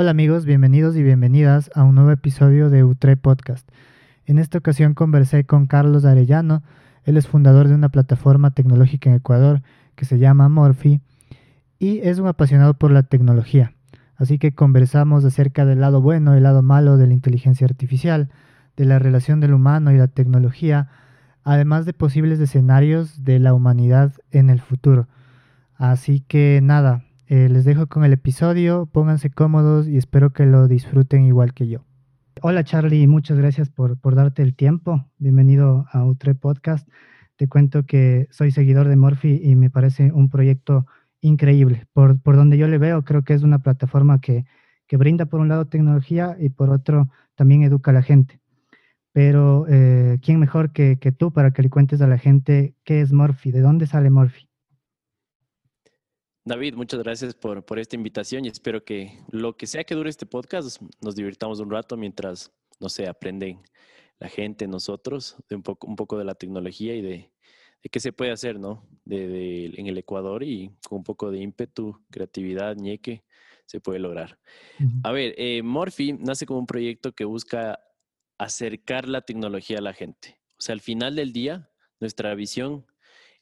Hola amigos, bienvenidos y bienvenidas a un nuevo episodio de UTRE Podcast. En esta ocasión conversé con Carlos Arellano, él es fundador de una plataforma tecnológica en Ecuador que se llama Morphy y es un apasionado por la tecnología. Así que conversamos acerca del lado bueno y el lado malo de la inteligencia artificial, de la relación del humano y la tecnología, además de posibles escenarios de la humanidad en el futuro. Así que nada, eh, les dejo con el episodio, pónganse cómodos y espero que lo disfruten igual que yo. Hola Charlie, muchas gracias por, por darte el tiempo. Bienvenido a Utre Podcast. Te cuento que soy seguidor de Morphy y me parece un proyecto increíble. Por, por donde yo le veo, creo que es una plataforma que, que, brinda por un lado tecnología y por otro también educa a la gente. Pero, eh, ¿quién mejor que, que tú para que le cuentes a la gente qué es Morphy? ¿De dónde sale Morphy? David, muchas gracias por, por, esta invitación y espero que lo que sea que dure este podcast nos divirtamos un rato mientras, no sé, aprenden la gente, nosotros, de un poco, un poco de la tecnología y de, de qué se puede hacer, ¿no? De, de, en el Ecuador y con un poco de ímpetu, creatividad, ñeque, se puede lograr. Uh -huh. A ver, eh, Morphy nace como un proyecto que busca acercar la tecnología a la gente. O sea, al final del día, nuestra visión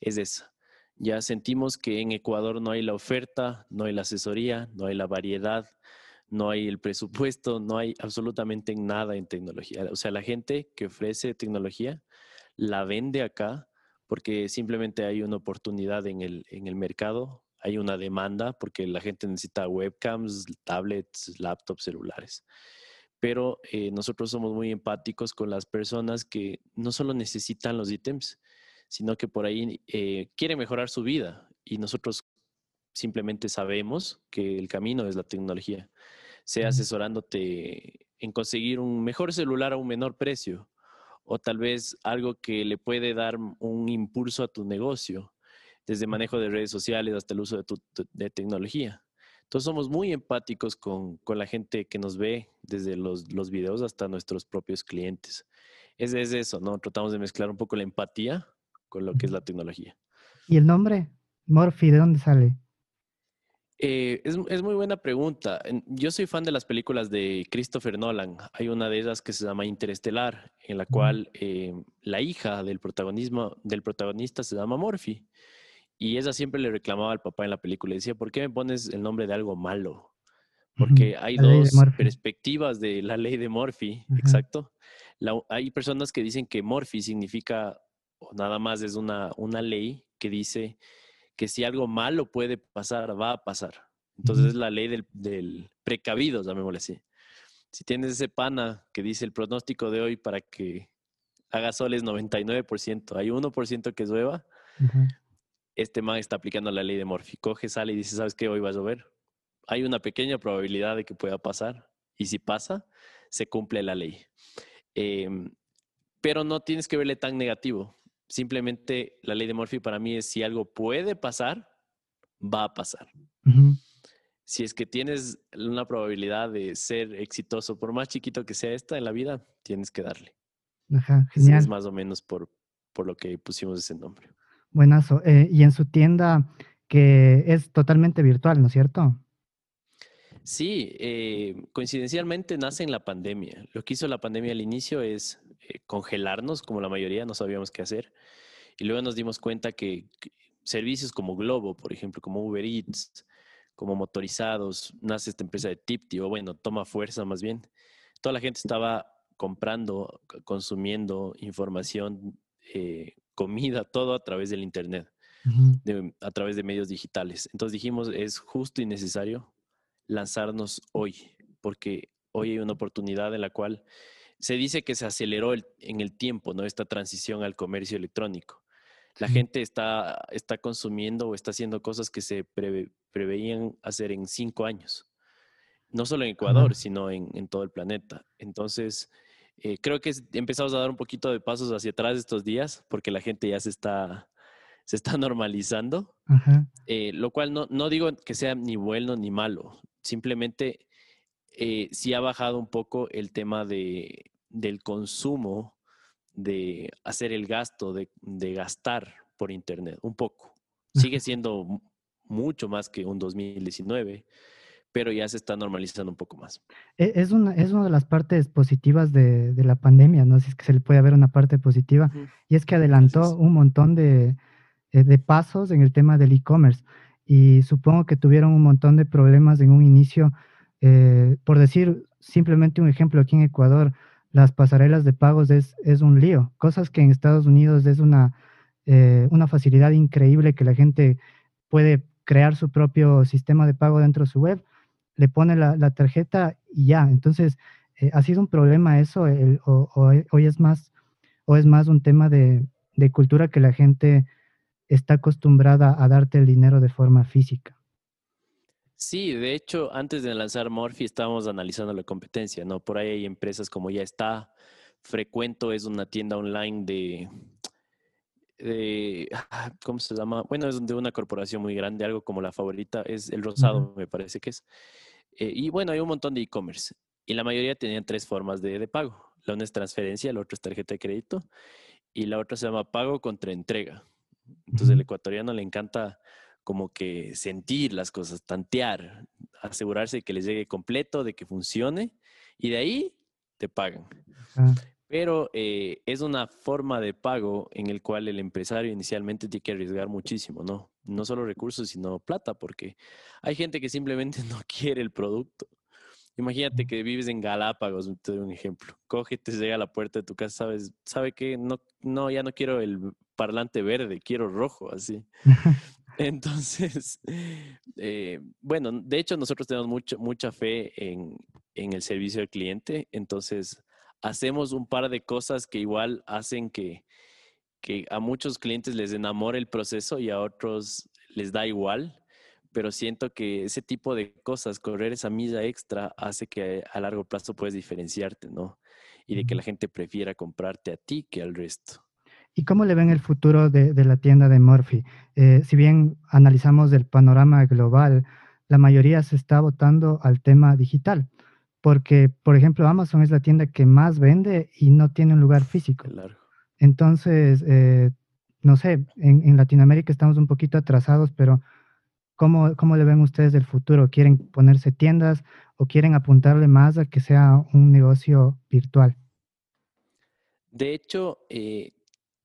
es esa ya sentimos que en Ecuador no hay la oferta, no hay la asesoría, no hay la variedad, no hay el presupuesto, no hay absolutamente nada en tecnología. O sea, la gente que ofrece tecnología la vende acá porque simplemente hay una oportunidad en el, en el mercado, hay una demanda porque la gente necesita webcams, tablets, laptops, celulares. Pero eh, nosotros somos muy empáticos con las personas que no solo necesitan los ítems, sino que por ahí eh, quiere mejorar su vida y nosotros simplemente sabemos que el camino es la tecnología, sea asesorándote en conseguir un mejor celular a un menor precio o tal vez algo que le puede dar un impulso a tu negocio, desde manejo de redes sociales hasta el uso de, tu, de tecnología. Entonces somos muy empáticos con, con, la gente que nos ve, desde los, los videos hasta nuestros propios clientes. Es, es eso, ¿no? Tratamos de mezclar un poco la empatía con lo que es la tecnología. ¿Y el nombre? Morphy, ¿de dónde sale? Eh, es, es, muy buena pregunta. Yo soy fan de las películas de Christopher Nolan. Hay una de ellas que se llama Interestelar, en la cual eh, la hija del, protagonismo, del protagonista se llama Morphy. Y ella siempre le reclamaba al papá en la película. Y decía, ¿por qué me pones el nombre de algo malo? Porque hay la dos de perspectivas de la ley de Morphy, exacto. La, hay personas que dicen que Morphy significa o nada más es una, una ley que dice que si algo malo puede pasar, va a pasar. Entonces es la ley del, del precavido, llamémosle así. Si tienes ese pana que dice el pronóstico de hoy para que haga sol es 99%, hay 1% que llueva, uh -huh. este man está aplicando la ley de Morphy. Coge, sale y dice, ¿sabes qué? Hoy va a llover. Hay una pequeña probabilidad de que pueda pasar. Y si pasa, se cumple la ley. Eh, pero no tienes que verle tan negativo simplemente la ley de Murphy para mí es si algo puede pasar, va a pasar. Uh -huh. Si es que tienes una probabilidad de ser exitoso, por más chiquito que sea esta en la vida, tienes que darle. Ajá, genial. Es más o menos por, por lo que pusimos ese nombre. Buenazo. Eh, y en su tienda, que es totalmente virtual, ¿no es cierto? Sí, eh, coincidencialmente nace en la pandemia. Lo que hizo la pandemia al inicio es eh, congelarnos, como la mayoría, no sabíamos qué hacer. Y luego nos dimos cuenta que, que, servicios como Globo, por ejemplo, como Uber Eats, como motorizados, nace esta empresa de Tipti, o bueno, toma fuerza más bien. Toda la gente estaba comprando, consumiendo información, eh, comida, todo a través del Internet, uh -huh. de, a través de medios digitales. Entonces dijimos, es justo y necesario lanzarnos hoy, porque hoy hay una oportunidad en la cual se dice que se aceleró el, en el tiempo, ¿no? Esta transición al comercio electrónico. La sí. gente está, está consumiendo o está haciendo cosas que se preve, preveían hacer en cinco años. No solo en Ecuador, sino en, en, todo el planeta. Entonces, eh, creo que empezamos a dar un poquito de pasos hacia atrás estos días, porque la gente ya se está, se está normalizando. Eh, lo cual no, no digo que sea ni bueno ni malo. Simplemente eh, sí ha bajado un poco el tema de, del consumo, de hacer el gasto, de, de, gastar por Internet, un poco. Sigue siendo mucho más que un 2019, pero ya se está normalizando un poco más. E, es una, es una de las partes positivas de, de, la pandemia, ¿no? Si es que se le puede ver una parte positiva, y es que adelantó un montón de, eh, de pasos en el tema del e-commerce, y supongo que tuvieron un montón de problemas en un inicio, eh, por decir simplemente un ejemplo, aquí en Ecuador, las pasarelas de pagos es, es un lío, cosas que en Estados Unidos es una, eh, una facilidad increíble que la gente puede crear su propio sistema de pago dentro de su web, le pone la, la tarjeta y ya. Entonces, eh, ¿ha sido un problema eso o, hoy es más, o es más un tema de, de cultura que la gente está acostumbrada a darte el dinero de forma física? Sí, de hecho, antes de lanzar Morphy estábamos analizando la competencia, ¿no? Por ahí hay empresas como ya está, Frecuento es una tienda online de, ah, ¿cómo se llama? Bueno, es de una corporación muy grande, algo como la favorita, es El Rosado, me parece que es. Eh, y bueno, hay un montón de e-commerce y la mayoría tenían tres formas de, de, pago. La una es transferencia, la otra es tarjeta de crédito y la otra se llama pago contra entrega. Entonces, el ecuatoriano le encanta como que sentir las cosas, tantear, asegurarse de que les llegue completo, de que funcione y de ahí te pagan. Pero eh, es una forma de pago en el cual el empresario inicialmente tiene que arriesgar muchísimo, ¿no? No solo recursos, sino plata, porque hay gente que simplemente no quiere el producto. Imagínate que vives en Galápagos, te doy un ejemplo. Coge, te llega a la puerta de tu casa, sabes, sabe que no, no, ya no quiero el parlante verde, quiero rojo, así. Entonces, eh, bueno, de hecho nosotros tenemos mucho, mucha fe en, el servicio al cliente, entonces hacemos un par de cosas que igual hacen que, que a muchos clientes les enamore el proceso y a otros les da igual, pero siento que ese tipo de cosas, correr esa milla extra, hace que a largo plazo puedes diferenciarte, ¿no? Y de que la gente prefiera comprarte a ti que al resto. ¿Y cómo le ven el futuro de, la tienda de Murphy? Eh, si bien analizamos el panorama global, la mayoría se está votando al tema digital, porque, por ejemplo, Amazon es la tienda que más vende y no tiene un lugar físico. Entonces, eh, no sé, en, Latinoamérica estamos un poquito atrasados, pero ¿cómo, ¿cómo le ven ustedes el futuro? ¿Quieren ponerse tiendas o quieren apuntarle más a que sea un negocio virtual? De hecho, eh,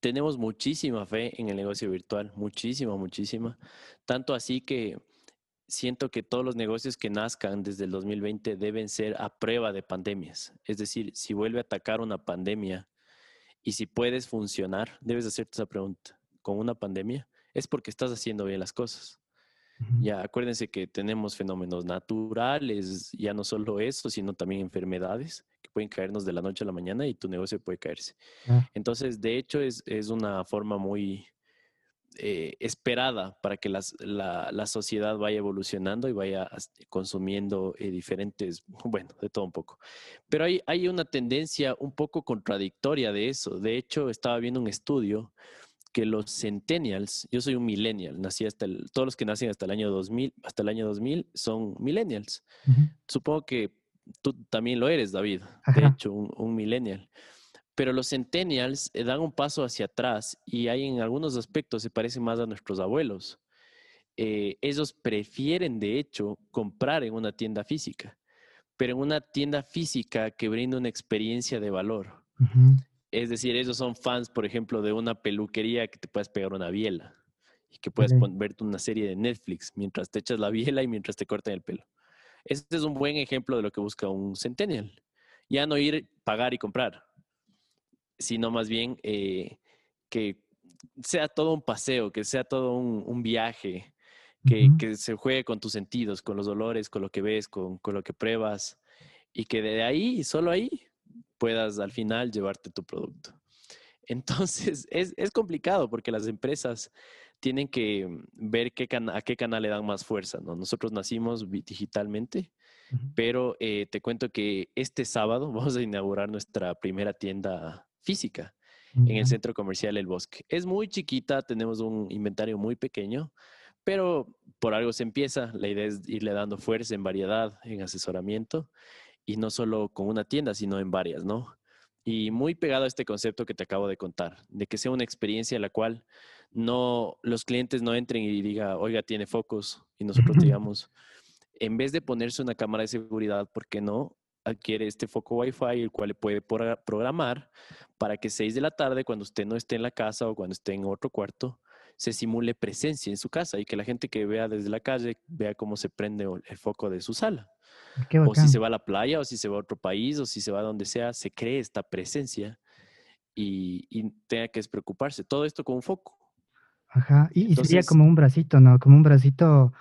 tenemos muchísima fe en el negocio virtual, muchísima, muchísima. Tanto así que siento que todos los negocios que nazcan desde el 2020 deben ser a prueba de pandemias. Es decir, si vuelve a atacar una pandemia y si puedes funcionar, debes hacerte esa pregunta. ¿Con una pandemia? Es porque estás haciendo bien las cosas. Ya acuérdense que tenemos fenómenos naturales, ya no solo eso, sino también enfermedades pueden caernos de la noche a la mañana y tu negocio puede caerse. Ah. Entonces, de hecho, es, una forma muy eh, esperada para que la, sociedad vaya evolucionando y vaya consumiendo eh, diferentes, bueno, de todo un poco. Pero hay, hay una tendencia un poco contradictoria de eso. De hecho, estaba viendo un estudio que los centennials, yo soy un millennial, nací hasta el, todos los que nacen hasta el año 2000, hasta el año 2000 son millennials. Supongo que tú también lo eres, David, de hecho, un, millennial. Pero los centennials eh, dan un paso hacia atrás y hay en algunos aspectos se parecen más a nuestros abuelos. Eh, ellos prefieren, de hecho, comprar en una tienda física, pero en una tienda física que brinda una experiencia de valor. Es decir, ellos son fans, por ejemplo, de una peluquería que te puedes pegar una biela y que puedes verte una serie de Netflix mientras te echas la biela y mientras te cortan el pelo. Este es un buen ejemplo de lo que busca un centennial. Ya no ir, pagar y comprar, sino más bien eh, que sea todo un paseo, que sea todo un, viaje, que, se juegue con tus sentidos, con los dolores, con lo que ves, con, lo que pruebas, y que de ahí, solo ahí, puedas al final llevarte tu producto. Entonces, es, es complicado porque las empresas tienen que ver qué a qué canal le dan más fuerza. ¿no? Nosotros nacimos digitalmente, pero eh, te cuento que este sábado vamos a inaugurar nuestra primera tienda física en el centro comercial El Bosque. Es muy chiquita, tenemos un inventario muy pequeño, pero por algo se empieza. La idea es irle dando fuerza en variedad, en asesoramiento, y no solo con una tienda, sino en varias, ¿no? Y muy pegado a este concepto que te acabo de contar, de que sea una experiencia en la cual no los clientes no entren y diga, oiga, tiene focos, y nosotros digamos, en vez de ponerse una cámara de seguridad, ¿por qué no adquiere este foco Wi-Fi, el cual le puede programar para que 6 de la tarde, cuando usted no esté en la casa o cuando esté en otro cuarto, se simule presencia en su casa y que la gente que vea desde la calle vea cómo se prende el foco de su sala. o si se va a la playa, o si se va a otro país, o si se va a donde sea, se cree esta presencia y, tenga que despreocuparse. Todo esto con un foco. Ajá, y, sería como un bracito, ¿no? Como un bracito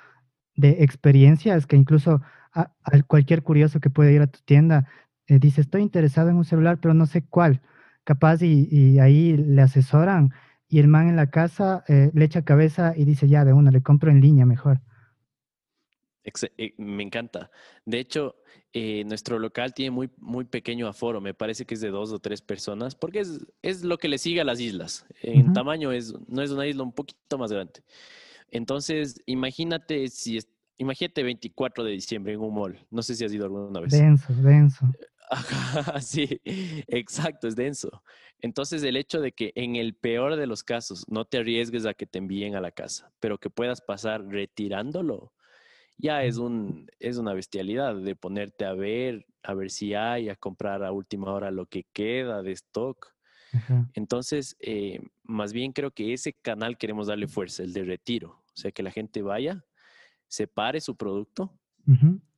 de experiencias que incluso a, cualquier curioso que puede ir a tu tienda eh, dice, estoy interesado en un celular, pero no sé cuál. Capaz y, ahí le asesoran y el man en la casa eh, le echa cabeza y dice, ya, de una, le compro en línea mejor. Eh, me encanta. De hecho, nuestro local tiene muy, muy pequeño aforo, me parece que es de dos o tres personas, porque es, es lo que le sigue a las islas. En tamaño es, no es una isla un poquito más grande. Entonces, imagínate si imagínate 24 de diciembre en un mall. No sé si has ido alguna vez. Denso, denso. sí, exacto, es denso. Entonces, el hecho de que en el peor de los casos no te arriesgues a que te envíen a la casa, pero que puedas pasar retirándolo, ya es, un, es una bestialidad de ponerte a ver, a ver si hay, a comprar a última hora lo que queda de stock. Entonces, eh, más bien creo que ese canal queremos darle fuerza, el de retiro. O sea, que la gente vaya, separe su producto,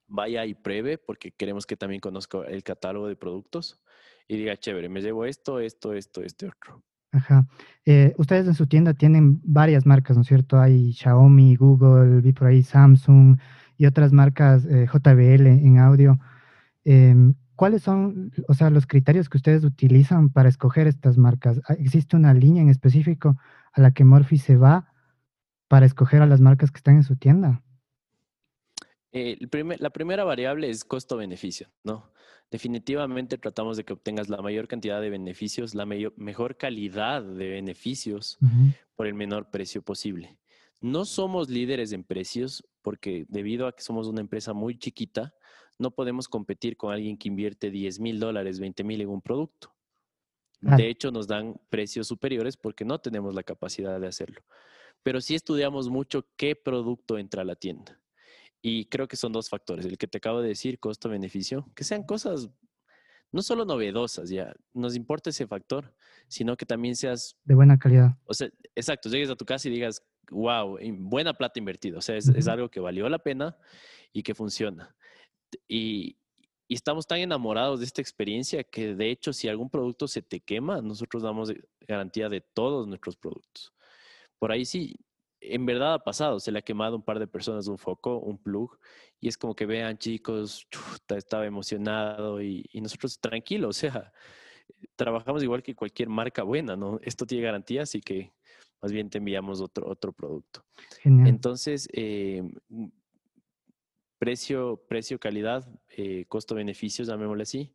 vaya y pruebe, porque queremos que también conozca el catálogo de productos y diga, chévere, me llevo esto, esto, esto, este otro. Ajá. Eh, ustedes en su tienda tienen varias marcas, ¿no es cierto? Hay Xiaomi, Google, vi por ahí Samsung y otras marcas eh, JBL en audio. Em, ¿Cuáles son, o sea, los criterios que ustedes utilizan para escoger estas marcas? Ah, ¿Existe una línea en específico a la que Morphy se va para escoger a las marcas que están en su tienda? Eh, la primera variable es costo-beneficio, ¿no? Definitivamente tratamos de que obtengas la mayor cantidad de beneficios, la mejor calidad de beneficios por el menor precio posible. No somos líderes en precios porque debido a que somos una empresa muy chiquita, no podemos competir con alguien que invierte 10 mil dólares, 20 mil en un producto. De hecho, nos dan precios superiores porque no tenemos la capacidad de hacerlo. Pero sí estudiamos mucho qué producto entra a la tienda. Y creo que son dos factores. El que te acabo de decir, costo-beneficio, que sean cosas no solo novedosas, ya, nos importa ese factor, sino que también seas... De buena calidad. O sea, exacto, llegues a tu casa y digas, wow, buena plata invertida. O sea, es algo que valió la pena y que funciona. Y, estamos tan enamorados de esta experiencia que de hecho si algún producto se te quema, nosotros damos garantía de todos nuestros productos. Por ahí sí, en verdad ha pasado, se le ha quemado un par de personas un foco, un plug, y es como que vean chicos, estaba emocionado y, nosotros tranquilos, o sea, trabajamos igual que cualquier marca buena, ¿no? Esto tiene garantía, así que más bien te enviamos otro, otro producto. Entonces, eh, precio, precio, calidad, eh, costo-beneficios, llamémosle así,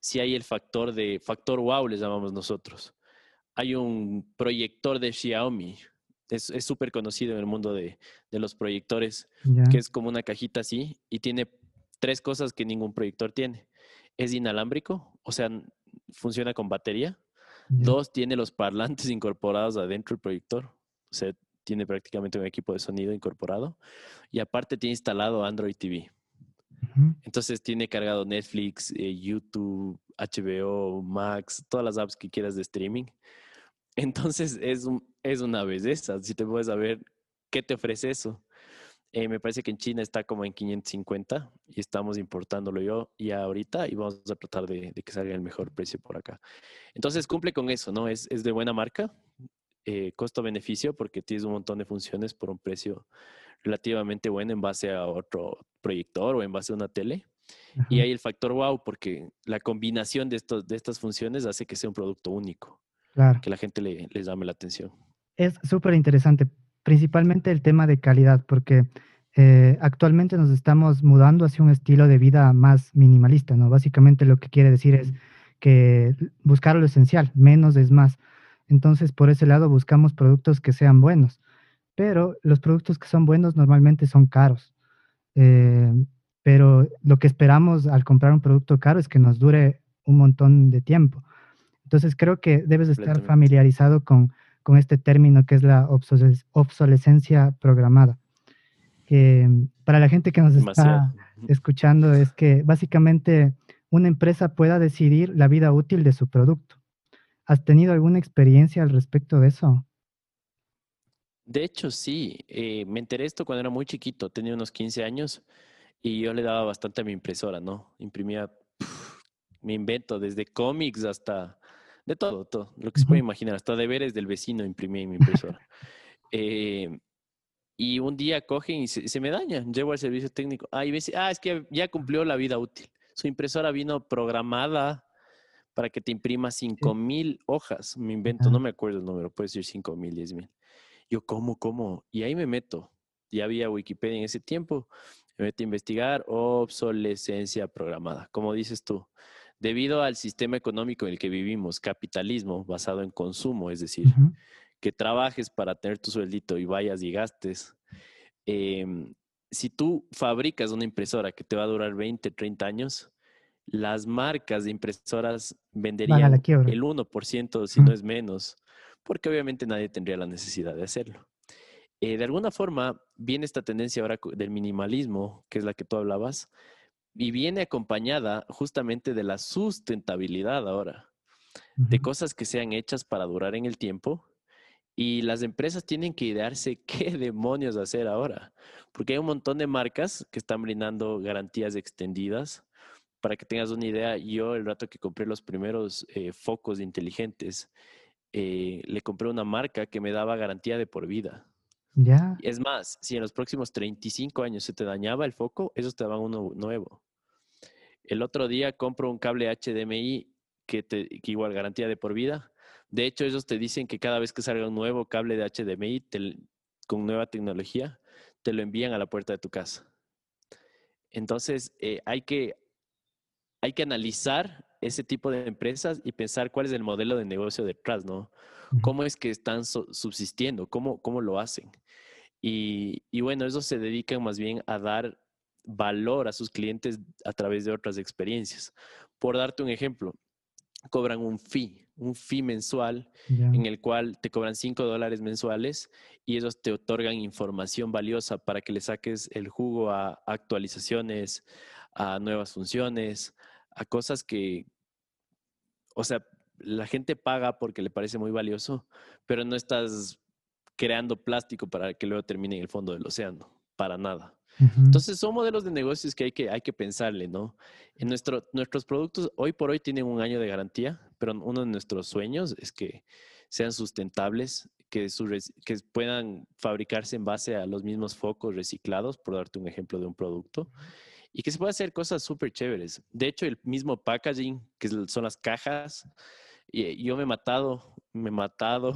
si hay el factor de, factor wow, les llamamos nosotros. Hay un proyector de Xiaomi, es súper conocido en el mundo de, de los proyectores, que es como una cajita así y tiene tres cosas que ningún proyector tiene. Es inalámbrico, o sea, funciona con batería. Dos, tiene los parlantes incorporados adentro del proyector. O sea, tiene prácticamente un equipo de sonido incorporado y aparte tiene instalado Android TV. Entonces tiene cargado Netflix, eh, YouTube, HBO, Max, todas las apps que quieras de streaming. Entonces es, es una belleza. Si te puedes saber qué te ofrece eso. Eh, me parece que en China está como en 550 y estamos importándolo yo y ahorita y vamos a tratar de, que salga el mejor precio por acá. Entonces cumple con eso, ¿no? Es, es de buena marca, eh, costo-beneficio porque tienes un montón de funciones por un precio relativamente bueno en base a otro proyector o en base a una tele. Y hay el factor wow porque la combinación de, estos, de estas funciones hace que sea un producto único, que la gente le, les llame la atención. Es súper interesante, principalmente el tema de calidad, porque eh, actualmente nos estamos mudando hacia un estilo de vida más minimalista, ¿no? Básicamente lo que quiere decir es que buscar lo esencial, menos es más. Entonces, por ese lado buscamos productos que sean buenos, pero los productos que son buenos normalmente son caros. Eh, pero lo que esperamos al comprar un producto caro es que nos dure un montón de tiempo. Entonces, creo que debes estar familiarizado con, con este término que es la obsolescencia programada. que para la gente que nos está escuchando es que básicamente una empresa pueda decidir la vida útil de su producto. ¿Has tenido alguna experiencia al respecto de eso? De hecho, sí. Eh, me enteré esto cuando era muy chiquito, tenía unos 15 años y yo le daba bastante a mi impresora, ¿no? Imprimía mi invento, desde cómics hasta de todo, todo, lo que se puede imaginar, hasta deberes del vecino imprimía en mi impresora. Eh, y un día cogen y se, me daña. Llevo al servicio técnico. Ah, y dice, ah, es que ya cumplió la vida útil. Su impresora vino programada para que te imprima 5000 hojas. Me invento, no me acuerdo el número, puede ser 5000, 10000. Yo, ¿cómo, cómo? Y ahí me meto. Ya había Wikipedia en ese tiempo. Me meto a investigar obsolescencia programada. Como dices tú, debido al sistema económico en el que vivimos, capitalismo basado en consumo, es decir, que trabajes para tener tu sueldito y vayas y gastes. Em, si tú fabricas una impresora que te va a durar 20, 30 años, las marcas de impresoras venderían el 1%, si no es menos, porque obviamente nadie tendría la necesidad de hacerlo. Eh, de alguna forma, viene esta tendencia ahora del minimalismo, que es la que tú hablabas, y viene acompañada justamente de la sustentabilidad ahora, de cosas que sean hechas para durar en el tiempo y las empresas tienen que idearse qué demonios hacer ahora, porque hay un montón de marcas que están brindando garantías extendidas. Para que tengas una idea, yo el rato que compré los primeros eh, focos inteligentes, eh, le compré una marca que me daba garantía de por vida. Ya. Es más, si en los próximos 35 años se te dañaba el foco, esos te daban uno nuevo. El otro día compro un cable HDMI que, te, que igual garantía de por vida de hecho, ellos te dicen que cada vez que salga un nuevo cable de HDMI con nueva tecnología, te lo envían a la puerta de tu casa. Entonces, eh, hay, que, hay que analizar ese tipo de empresas y pensar cuál es el modelo de negocio detrás, ¿no? ¿Cómo es que están subsistiendo? ¿Cómo, ¿Cómo lo hacen? Y, y bueno, eso se dedican más bien a dar valor a sus clientes a través de otras experiencias. Por darte un ejemplo, cobran un fee un fee mensual en el cual te cobran 5 dólares mensuales y ellos te otorgan información valiosa para que le saques el jugo a actualizaciones, a nuevas funciones, a cosas que, o sea, la gente paga porque le parece muy valioso, pero no estás creando plástico para que luego termine en el fondo del océano, para nada. Entonces son modelos de negocios que hay que, hay que pensarle, ¿no? En nuestro, nuestros productos hoy por hoy tienen un año de garantía, pero uno de nuestros sueños es que sean sustentables, que, que puedan fabricarse en base a los mismos focos reciclados, por darte un ejemplo de un producto, y que se pueda hacer cosas súper chéveres. De hecho, el mismo packaging, que son las cajas, y yo me he matado, me he matado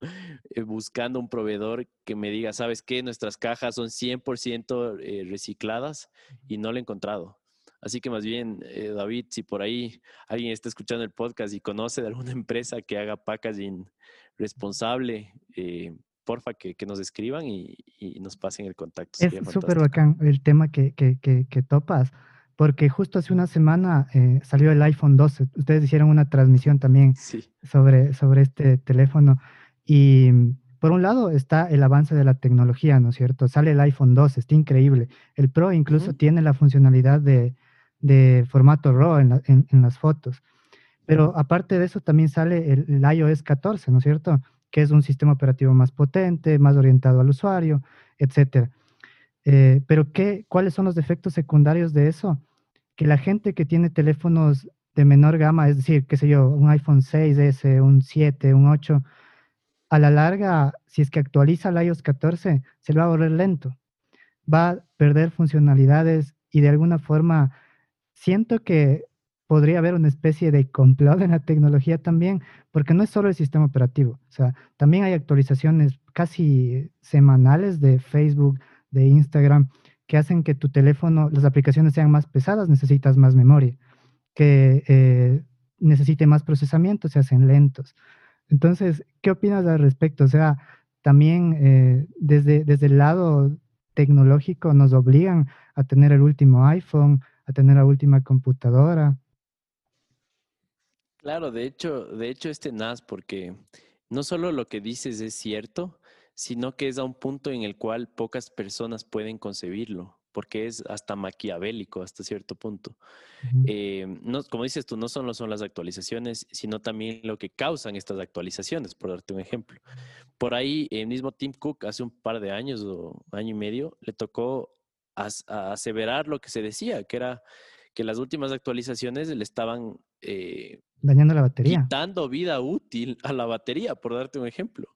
eh, buscando un proveedor que me diga, ¿sabes qué? Nuestras cajas son 100% eh, recicladas y no lo he encontrado. Así que más bien, eh, David, si por ahí alguien está escuchando el podcast y conoce de alguna empresa que haga packaging responsable, porfa que, nos escriban y, nos pasen el contacto. Es súper bacán el tema que, que, que topas porque justo hace una semana eh, salió el iPhone 12. Ustedes hicieron una transmisión también sobre, sobre este teléfono. Y mm, por un lado está el avance de la tecnología, ¿no es cierto? Sale el iPhone 12, está increíble. El Pro incluso tiene la funcionalidad de, formato RAW en, las fotos. Pero aparte de eso también sale el, el, iOS 14, ¿no es cierto? Que es un sistema operativo más potente, más orientado al usuario, etcétera. Eh, pero ¿qué, ¿cuáles son los efectos secundarios de eso? Que la gente que tiene teléfonos de menor gama, es decir, qué sé yo, un iPhone 6S, un 7, un 8, a la larga, si es que actualiza el iOS 14, se le va a volver lento. Va a perder funcionalidades y de alguna forma siento que podría haber una especie de complot en la tecnología también, porque no es solo el sistema operativo, o sea, también hay actualizaciones casi semanales de Facebook, de Instagram que hacen que tu teléfono, las aplicaciones sean más pesadas, necesitas más memoria, que eh, necesite más procesamiento, se hacen lentos. Entonces, ¿qué opinas al respecto? O sea, también eh, desde, desde el lado tecnológico nos obligan a tener el último iPhone, a tener la última computadora. Claro, de hecho, de hecho este NAS, porque no solo lo que dices es cierto, sino que es a un punto en el cual pocas personas pueden concebirlo, porque es hasta maquiavélico hasta cierto punto. Eh, no, como dices tú, no solo son las actualizaciones, sino también lo que causan estas actualizaciones, por darte un ejemplo. Por ahí, el mismo Tim Cook, hace un par de años o año y medio, le tocó aseverar lo que se decía, que era que las últimas actualizaciones le estaban eh, dañando la batería. Quitando vida útil a la batería, por darte un ejemplo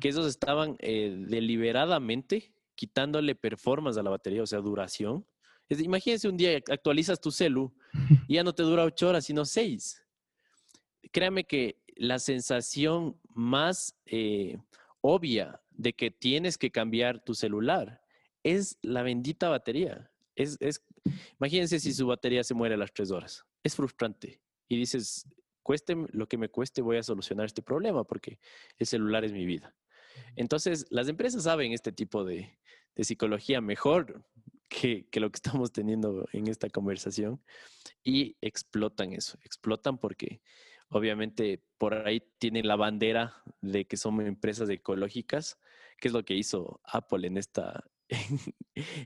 que esos estaban eh, deliberadamente quitándole performance a la batería, o sea, duración. imagínense un día actualizas tu celu y ya no te dura ocho horas, sino seis. Créame que la sensación más eh, obvia de que tienes que cambiar tu celular es la bendita batería. Es, es, imagínense si su batería se muere a las tres horas. Es frustrante. Y dices, cueste lo que me cueste, voy a solucionar este problema porque el celular es mi vida. Entonces, las empresas saben este tipo de, psicología mejor que, lo que estamos teniendo en esta conversación y explotan eso, explotan porque obviamente por ahí tienen la bandera de que son empresas ecológicas, que es lo que hizo Apple en esta,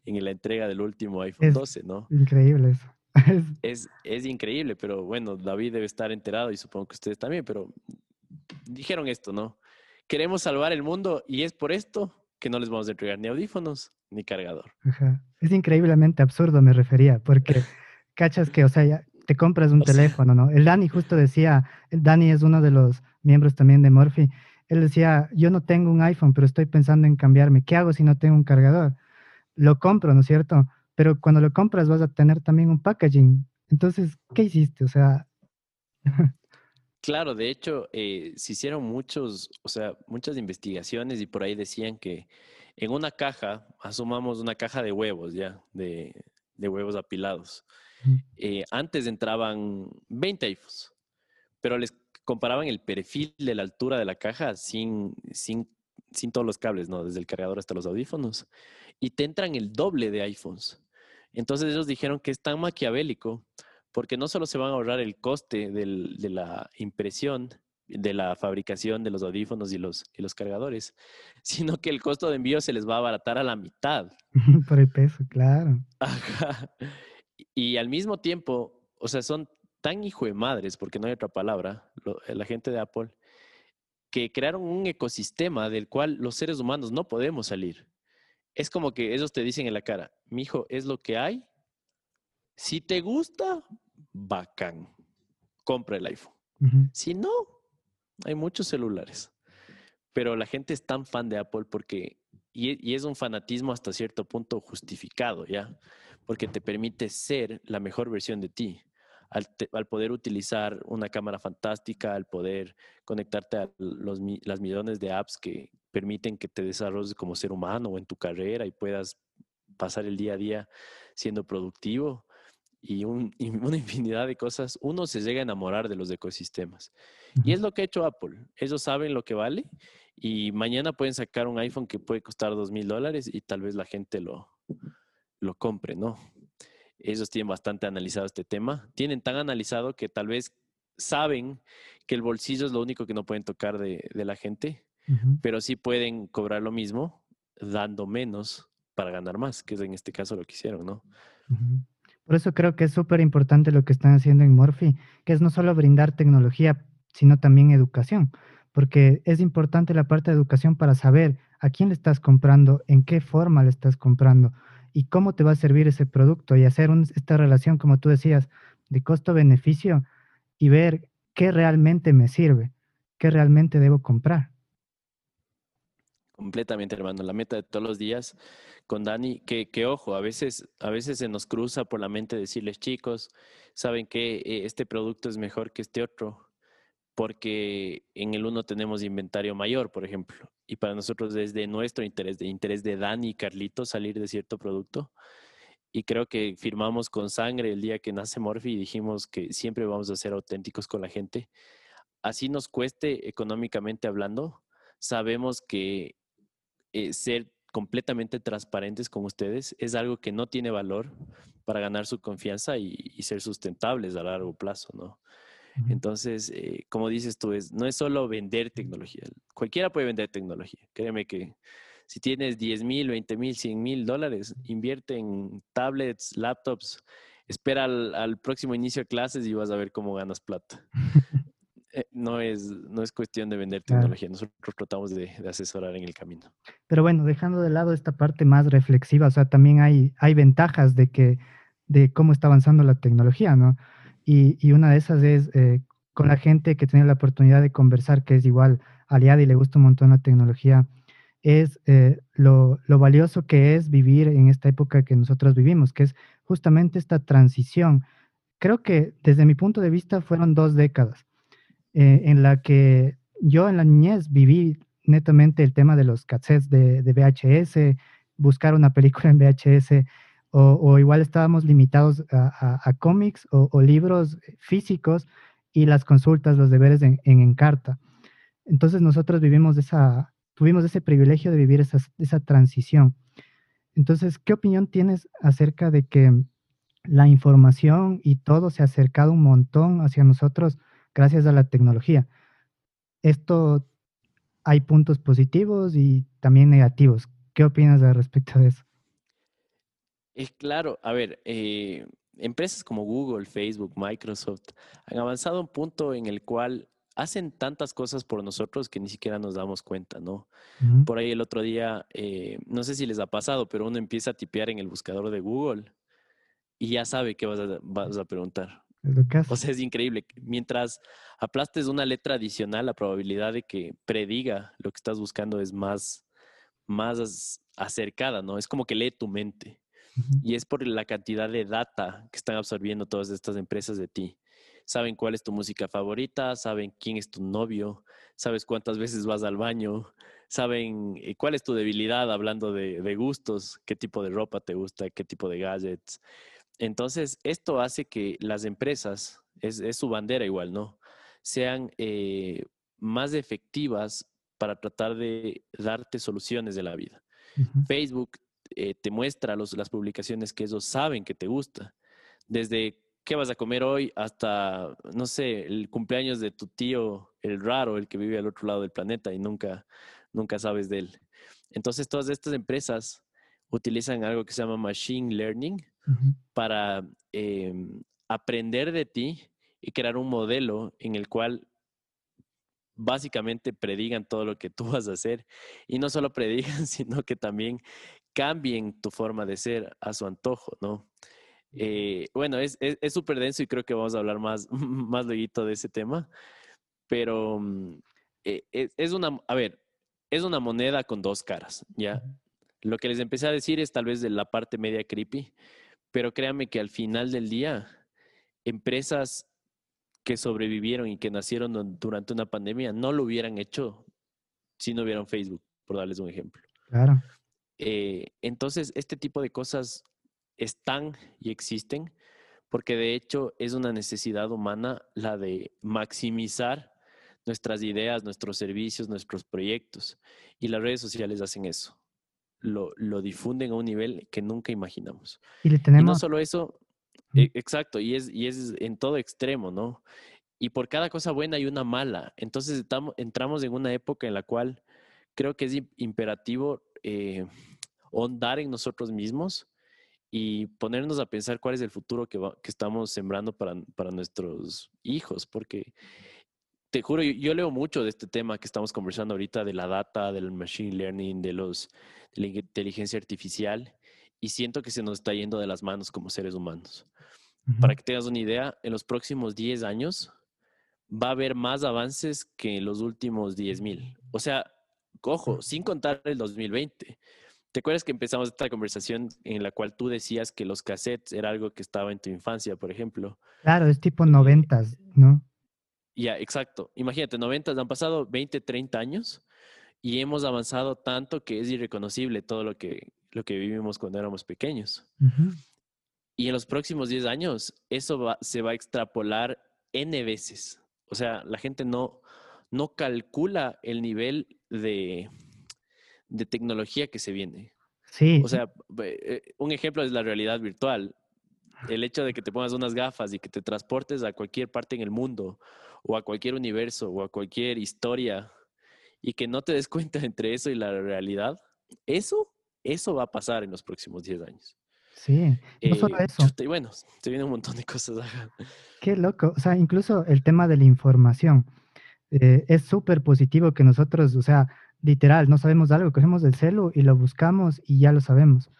en, la entrega del último iPhone 12, ¿no? Increíble eso. es, es increíble, pero bueno, David debe estar enterado y supongo que ustedes también, pero dijeron esto, ¿no? Queremos salvar el mundo y es por esto que no les vamos a entregar ni audífonos ni cargador. Es increíblemente absurdo, me refería, porque cachas que, o sea, ya te compras un teléfono, ¿no? El Dani justo decía, el Dani es uno de los miembros también de Morphy, él decía, yo no tengo un iPhone, pero estoy pensando en cambiarme, ¿qué hago si no tengo un cargador? Lo compro, ¿no es cierto? Pero cuando lo compras vas a tener también un packaging. Entonces, ¿qué hiciste? O sea... Claro, de hecho, eh, se hicieron muchos, o sea, muchas investigaciones y por ahí decían que en una caja, asumamos una caja de huevos ya, de, huevos apilados, eh, antes entraban 20 iPhones, pero les comparaban el perfil de la altura de la caja sin, sin, sin todos los cables, ¿no? Desde el cargador hasta los audífonos. Y te entran el doble de iPhones. Entonces ellos dijeron que es tan maquiavélico porque no solo se van a ahorrar el coste de la impresión, de la fabricación de los audífonos y los, y los cargadores, sino que el costo de envío se les va a abaratar a la mitad. Por el peso, claro. Y al mismo tiempo, o sea, son tan hijo de madres, porque no hay otra palabra, la gente de Apple, que crearon un ecosistema del cual los seres humanos no podemos salir es como que ellos te dicen en la cara, mi hijo, es lo que hay. Si te gusta, bacán, compra el iPhone. Si no, hay muchos celulares. Pero la gente es tan fan de Apple porque, y, es un fanatismo hasta cierto punto justificado, ¿ya? Porque te permite ser la mejor versión de ti. Al, poder utilizar una cámara fantástica, al poder conectarte a los, las millones de apps que, permiten que te desarrolles como ser humano o en tu carrera y puedas pasar el día a día siendo productivo y, una infinidad de cosas, uno se llega a enamorar de los ecosistemas. Y es lo que ha hecho Apple. Ellos saben lo que vale y mañana pueden sacar un iPhone que puede costar dos mil dólares y tal vez la gente lo, lo compre, ¿no? Ellos tienen bastante analizado este tema. Tienen tan analizado que tal vez saben que el bolsillo es lo único que no pueden tocar de, de la gente pero sí pueden cobrar lo mismo dando menos para ganar más, que es en este caso lo que hicieron, ¿no? Por eso creo que es súper importante lo que están haciendo en Morphy, que es no solo brindar tecnología, sino también educación, porque es importante la parte de educación para saber a quién le estás comprando, en qué forma le estás comprando y cómo te va a servir ese producto y hacer esta relación, como tú decías, de costo-beneficio y ver qué realmente me sirve, qué realmente debo comprar. Completamente, hermano. La meta de todos los días con Dani, que, que, ojo, a veces, a veces se nos cruza por la mente decirles, chicos, saben que eh, este producto es mejor que este otro, porque en el uno tenemos inventario mayor, por ejemplo. Y para nosotros es de nuestro interés, de interés de Dani y Carlito salir de cierto producto. Y creo que firmamos con sangre el día que nace Morphy y dijimos que siempre vamos a ser auténticos con la gente. Así nos cueste económicamente hablando, sabemos que eh, ser completamente transparentes con ustedes es algo que no tiene valor para ganar su confianza y, ser sustentables a largo plazo, ¿no? Entonces, eh, como dices tú, es, no es solo vender tecnología. Cualquiera puede vender tecnología. Créeme que si tienes 10 mil, 20 mil, 100 mil dólares, invierte en tablets, laptops, espera al, próximo inicio de clases y vas a ver cómo ganas plata. Eh, no, es, no es cuestión de vender tecnología, nosotros tratamos de, asesorar en el camino. Pero bueno, dejando de lado esta parte más reflexiva, o sea, también hay, hay ventajas de, que, de cómo está avanzando la tecnología, ¿no? Y, una de esas es eh, con la gente que tiene la oportunidad de conversar, que es igual aliada y le gusta un montón la tecnología, es eh, lo, valioso que es vivir en esta época que nosotros vivimos, que es justamente esta transición. Creo que desde mi punto de vista fueron dos décadas eh, en la que yo en la niñez viví netamente el tema de los cassettes de, VHS, buscar una película en VHS, o, igual estábamos limitados a, cómics o, libros físicos y las consultas, los deberes en, en, en carta. Entonces nosotros vivimos esa, tuvimos ese privilegio de vivir esa, esa transición. Entonces, ¿qué opinión tienes acerca de que la información y todo se ha acercado un montón hacia nosotros gracias a la tecnología? Esto hay puntos positivos y también negativos. ¿Qué opinas al respecto de eso? Es claro, a ver, eh, empresas como Google, Facebook, Microsoft han avanzado a un punto en el cual hacen tantas cosas por nosotros que ni siquiera nos damos cuenta, ¿no? Por ahí el otro día, eh, no sé si les ha pasado, pero uno empieza a tipear en el buscador de Google y ya sabe qué vas a, vas a preguntar. O sea, es increíble. Mientras aplastes una letra adicional, la probabilidad de que prediga lo que estás buscando es más, más acercada, ¿no? Es como que lee tu mente. Y es por la cantidad de data que están absorbiendo todas estas empresas de ti saben cuál es tu música favorita, saben quién es tu novio, sabes cuántas veces vas al baño, saben eh, cuál es tu debilidad hablando de, gustos, qué tipo de ropa te gusta, qué tipo de gadgets. Entonces, esto hace que las empresas, es, su bandera igual, ¿no? Sean eh, más efectivas para tratar de darte soluciones de la vida. Facebook eh, te muestra las publicaciones que ellos saben que te gusta. Desde qué vas a comer hoy hasta, no sé, el cumpleaños de tu tío, el raro, el que vive al otro lado del planeta y nunca, nunca sabes de él. Entonces, todas estas empresas utilizan algo que se llama Machine Learning para em, aprender de ti y crear un modelo en el cual básicamente predigan todo lo que tú vas a hacer. Y no solo predigan, sino que también cambien tu forma de ser a su antojo, ¿no? Eh, bueno, es súper denso y creo que vamos a hablar más, más luego de ese tema, pero mm, eh, e, es, una, a ver, es una moneda con dos caras, ¿ya? Lo que les empecé a decir es tal vez de la parte media creepy, pero créanme que al final del día, empresas que sobrevivieron y que nacieron durante una pandemia no lo hubieran hecho si no hubieran Facebook, por darles un ejemplo. Claro. Eh, entonces, este tipo de cosas están y existen, porque de hecho es una necesidad humana la de maximizar nuestras ideas, nuestros servicios, nuestros proyectos. Y las redes sociales hacen eso. Lo, difunden a un nivel que nunca imaginamos. Y, le tenemos... no solo eso, e, exacto, y es, y es en todo extremo, ¿no? Y por cada cosa buena hay una mala. Entonces estamos, entramos en una época en la cual creo que es imperativo eh, hondar en nosotros mismos y ponernos a pensar cuál es el futuro que, que estamos sembrando para, para, nuestros hijos, porque te juro, yo, leo mucho de este tema que estamos conversando ahorita, de la data, del machine learning, de, los, de la inteligencia artificial, y siento que se nos está yendo de las manos como seres humanos. Para que tengas una idea, en los próximos 10 años va a haber más avances que en los últimos 10.000. O sea, cojo, sin contar el 2020. ¿Te acuerdas que empezamos esta conversación en la cual tú decías que los cassettes era algo que estaba en tu infancia, por ejemplo? Claro, es tipo noventas, ¿no? Ya, exacto. Imagínate, noventas, han pasado 20, 30 años y hemos avanzado tanto que es irreconocible todo lo que, lo que vivimos cuando éramos pequeños. Y en los próximos 10 años, eso se va a extrapolar N veces. O sea, la gente no, no calcula el nivel de, de tecnología que se viene. Sí. O sea, eh, un ejemplo es la realidad virtual. el hecho de que te pongas unas gafas y que te transportes a cualquier parte en el mundo o a cualquier universo o a cualquier historia y que no te des cuenta entre eso y la realidad, eso, eso va a pasar en los próximos 10 años. Sí, no solo Eh, eso. y bueno, te viene un montón de cosas. Qué loco. O sea, incluso el tema de la información. eh, es súper positivo que nosotros, o sea, literal, no sabemos algo, cogemos el celu y lo buscamos y ya lo sabemos.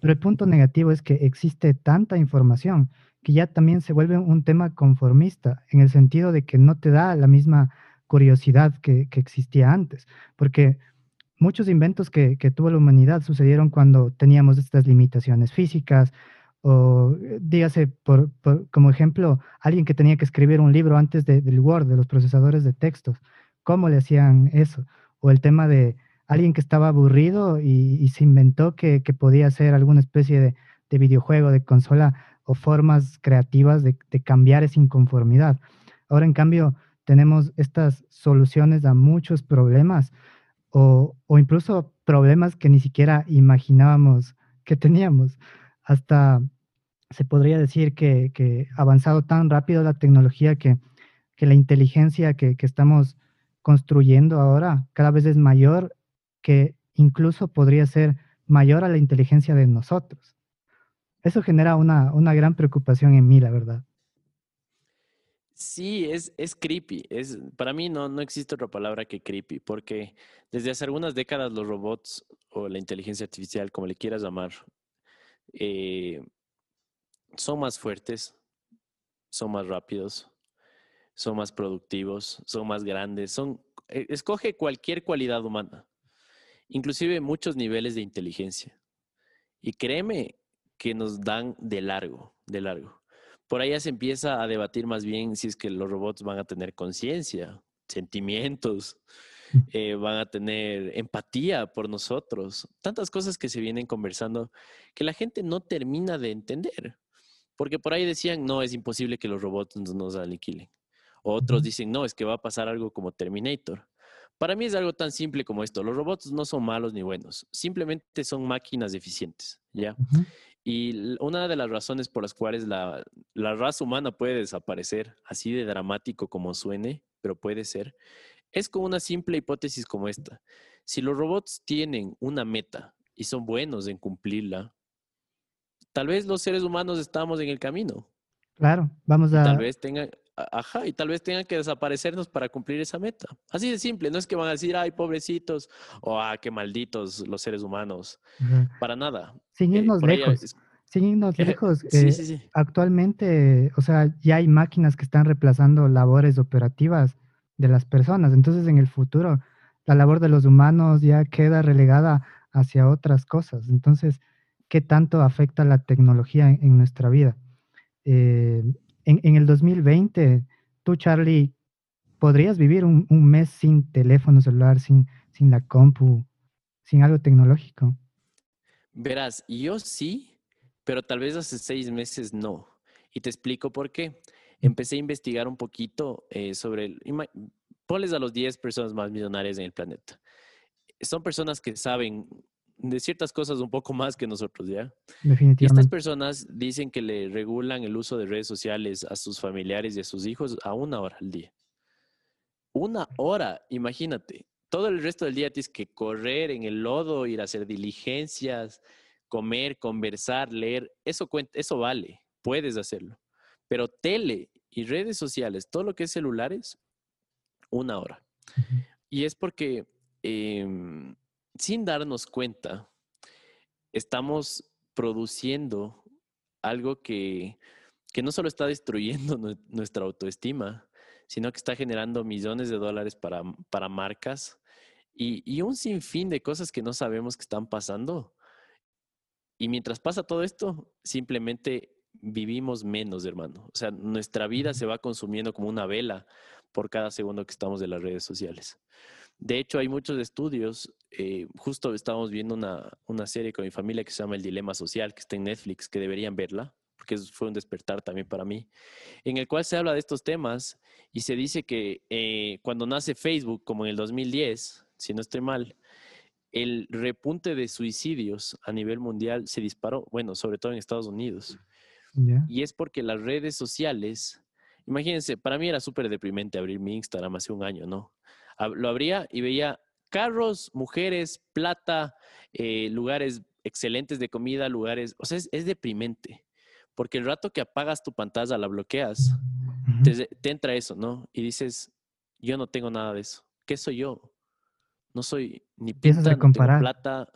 Pero el punto negativo es que existe tanta información que ya también se vuelve un tema conformista, en el sentido de que no te da la misma curiosidad que, que existía antes, porque muchos inventos que, que tuvo la humanidad sucedieron cuando teníamos estas limitaciones físicas, o eh, dígase, por, por- como ejemplo, alguien que tenía que escribir un libro antes de- del Word, de los procesadores de textos, ¿cómo le hacían eso? O el tema de alguien que estaba aburrido y, y se inventó que, que podía hacer alguna especie de, de videojuego, de consola o formas creativas de, cambiar esa inconformidad. Ahora, en cambio, tenemos estas soluciones a muchos problemas o, incluso problemas que ni siquiera imaginábamos que teníamos. Hasta se podría decir que, que ha avanzado tan rápido la tecnología que, que la inteligencia que, que estamos construyendo ahora cada vez es mayor, que incluso podría ser mayor a la inteligencia de nosotros. Eso genera una, una gran preocupación en mí, la verdad. Sí, es, es creepy. Es, para mí no, no existe otra palabra que creepy, porque desde hace algunas décadas los robots o la inteligencia artificial, como le quieras llamar, eh, son más fuertes, son más rápidos, son más productivos, son más grandes, son, eh, escoge cualquier cualidad humana, inclusive muchos niveles de inteligencia. Y créeme que nos dan de largo, de largo. Por ahí ya se empieza a debatir más bien si es que los robots van a tener conciencia, sentimientos, eh, van a tener empatía por nosotros. Tantas cosas que se vienen conversando que la gente no termina de entender. Porque por ahí decían, no, es imposible que los robots nos, aniquilen. Otros dicen, no, es que va a pasar algo como Terminator. Para mí es algo tan simple como esto. Los robots no son malos ni buenos, simplemente son máquinas eficientes, ¿ya? Y una de las razones por las cuales la, la raza humana puede desaparecer, así de dramático como suene, pero puede ser, es con una simple hipótesis como esta. Si los robots tienen una meta y son buenos en cumplirla, tal vez los seres humanos estamos en el camino. Claro, vamos a... tal vez tengan, a- ajá, y tal vez tengan que desaparecernos para cumplir esa meta. Así de simple, no es que van a decir, ay, pobrecitos, o ah, qué malditos los seres humanos. Para nada. Sin Eh, irnos lejos, es- sin irnos lejos, sí, eh, sí, sí. actualmente, o sea, ya hay máquinas que están reemplazando labores operativas de las personas. Entonces, en el futuro, la labor de los humanos ya queda relegada hacia otras cosas. Entonces, ¿qué tanto afecta la tecnología en, en nuestra vida? Eh, en, el 2020, tú, Charlie, ¿podrías vivir un, mes sin teléfono celular, sin, sin la compu, sin algo tecnológico? Verás, yo sí, pero tal vez hace seis meses no. Y te explico por qué. Empecé a investigar un poquito eh, sobre, el, ponles a los 10 personas más millonarias en el planeta. Son personas que saben de ciertas cosas un poco más que nosotros, ¿ya? Y estas Definitivamente. personas dicen que le regulan el uso de redes sociales a sus familiares y a sus hijos a una hora al día. Una hora, imagínate. Todo el resto del día tienes que correr en el lodo, ir a hacer diligencias, comer, conversar, leer. Eso cuenta, eso vale, puedes hacerlo. Pero tele y redes sociales, todo lo que es celulares, una hora. Ujú. Y es porque em, sin darnos cuenta, estamos produciendo algo que, que no solo está destruyendo nue- nuestra autoestima, sino que está generando millones de dólares para, para marcas y, y un sinfín de cosas que no sabemos que están pasando. Y mientras pasa todo esto, simplemente vivimos menos, hermano. O sea, nuestra vida se va consumiendo como una vela por cada segundo que estamos de las redes sociales. De hecho, hay muchos estudios. eh, justo estábamos viendo una, una serie con mi familia que se llama El Dilema Social, que está en Netflix, que deberían verla, porque fue un despertar también para mí, en el cual se habla de estos temas y se dice que eh, cuando nace Facebook, como en el 2010, si no estoy mal, el repunte de suicidios a nivel mundial se disparó, bueno, sobre todo en Estados Unidos, Y es porque las redes sociales, imagínense, para mí era súper deprimente abrir mi Instagram hace un año, ¿no? Lo abría y veía carros, mujeres, plata, eh, lugares excelentes de comida, lugares, o sea, es, deprimente, porque el rato que apagas tu pantalla, la bloqueas, te, te entra eso, ¿no? Y dices, yo no tengo nada de eso. ¿Qué soy yo? No soy ni pinta, no tengo plata.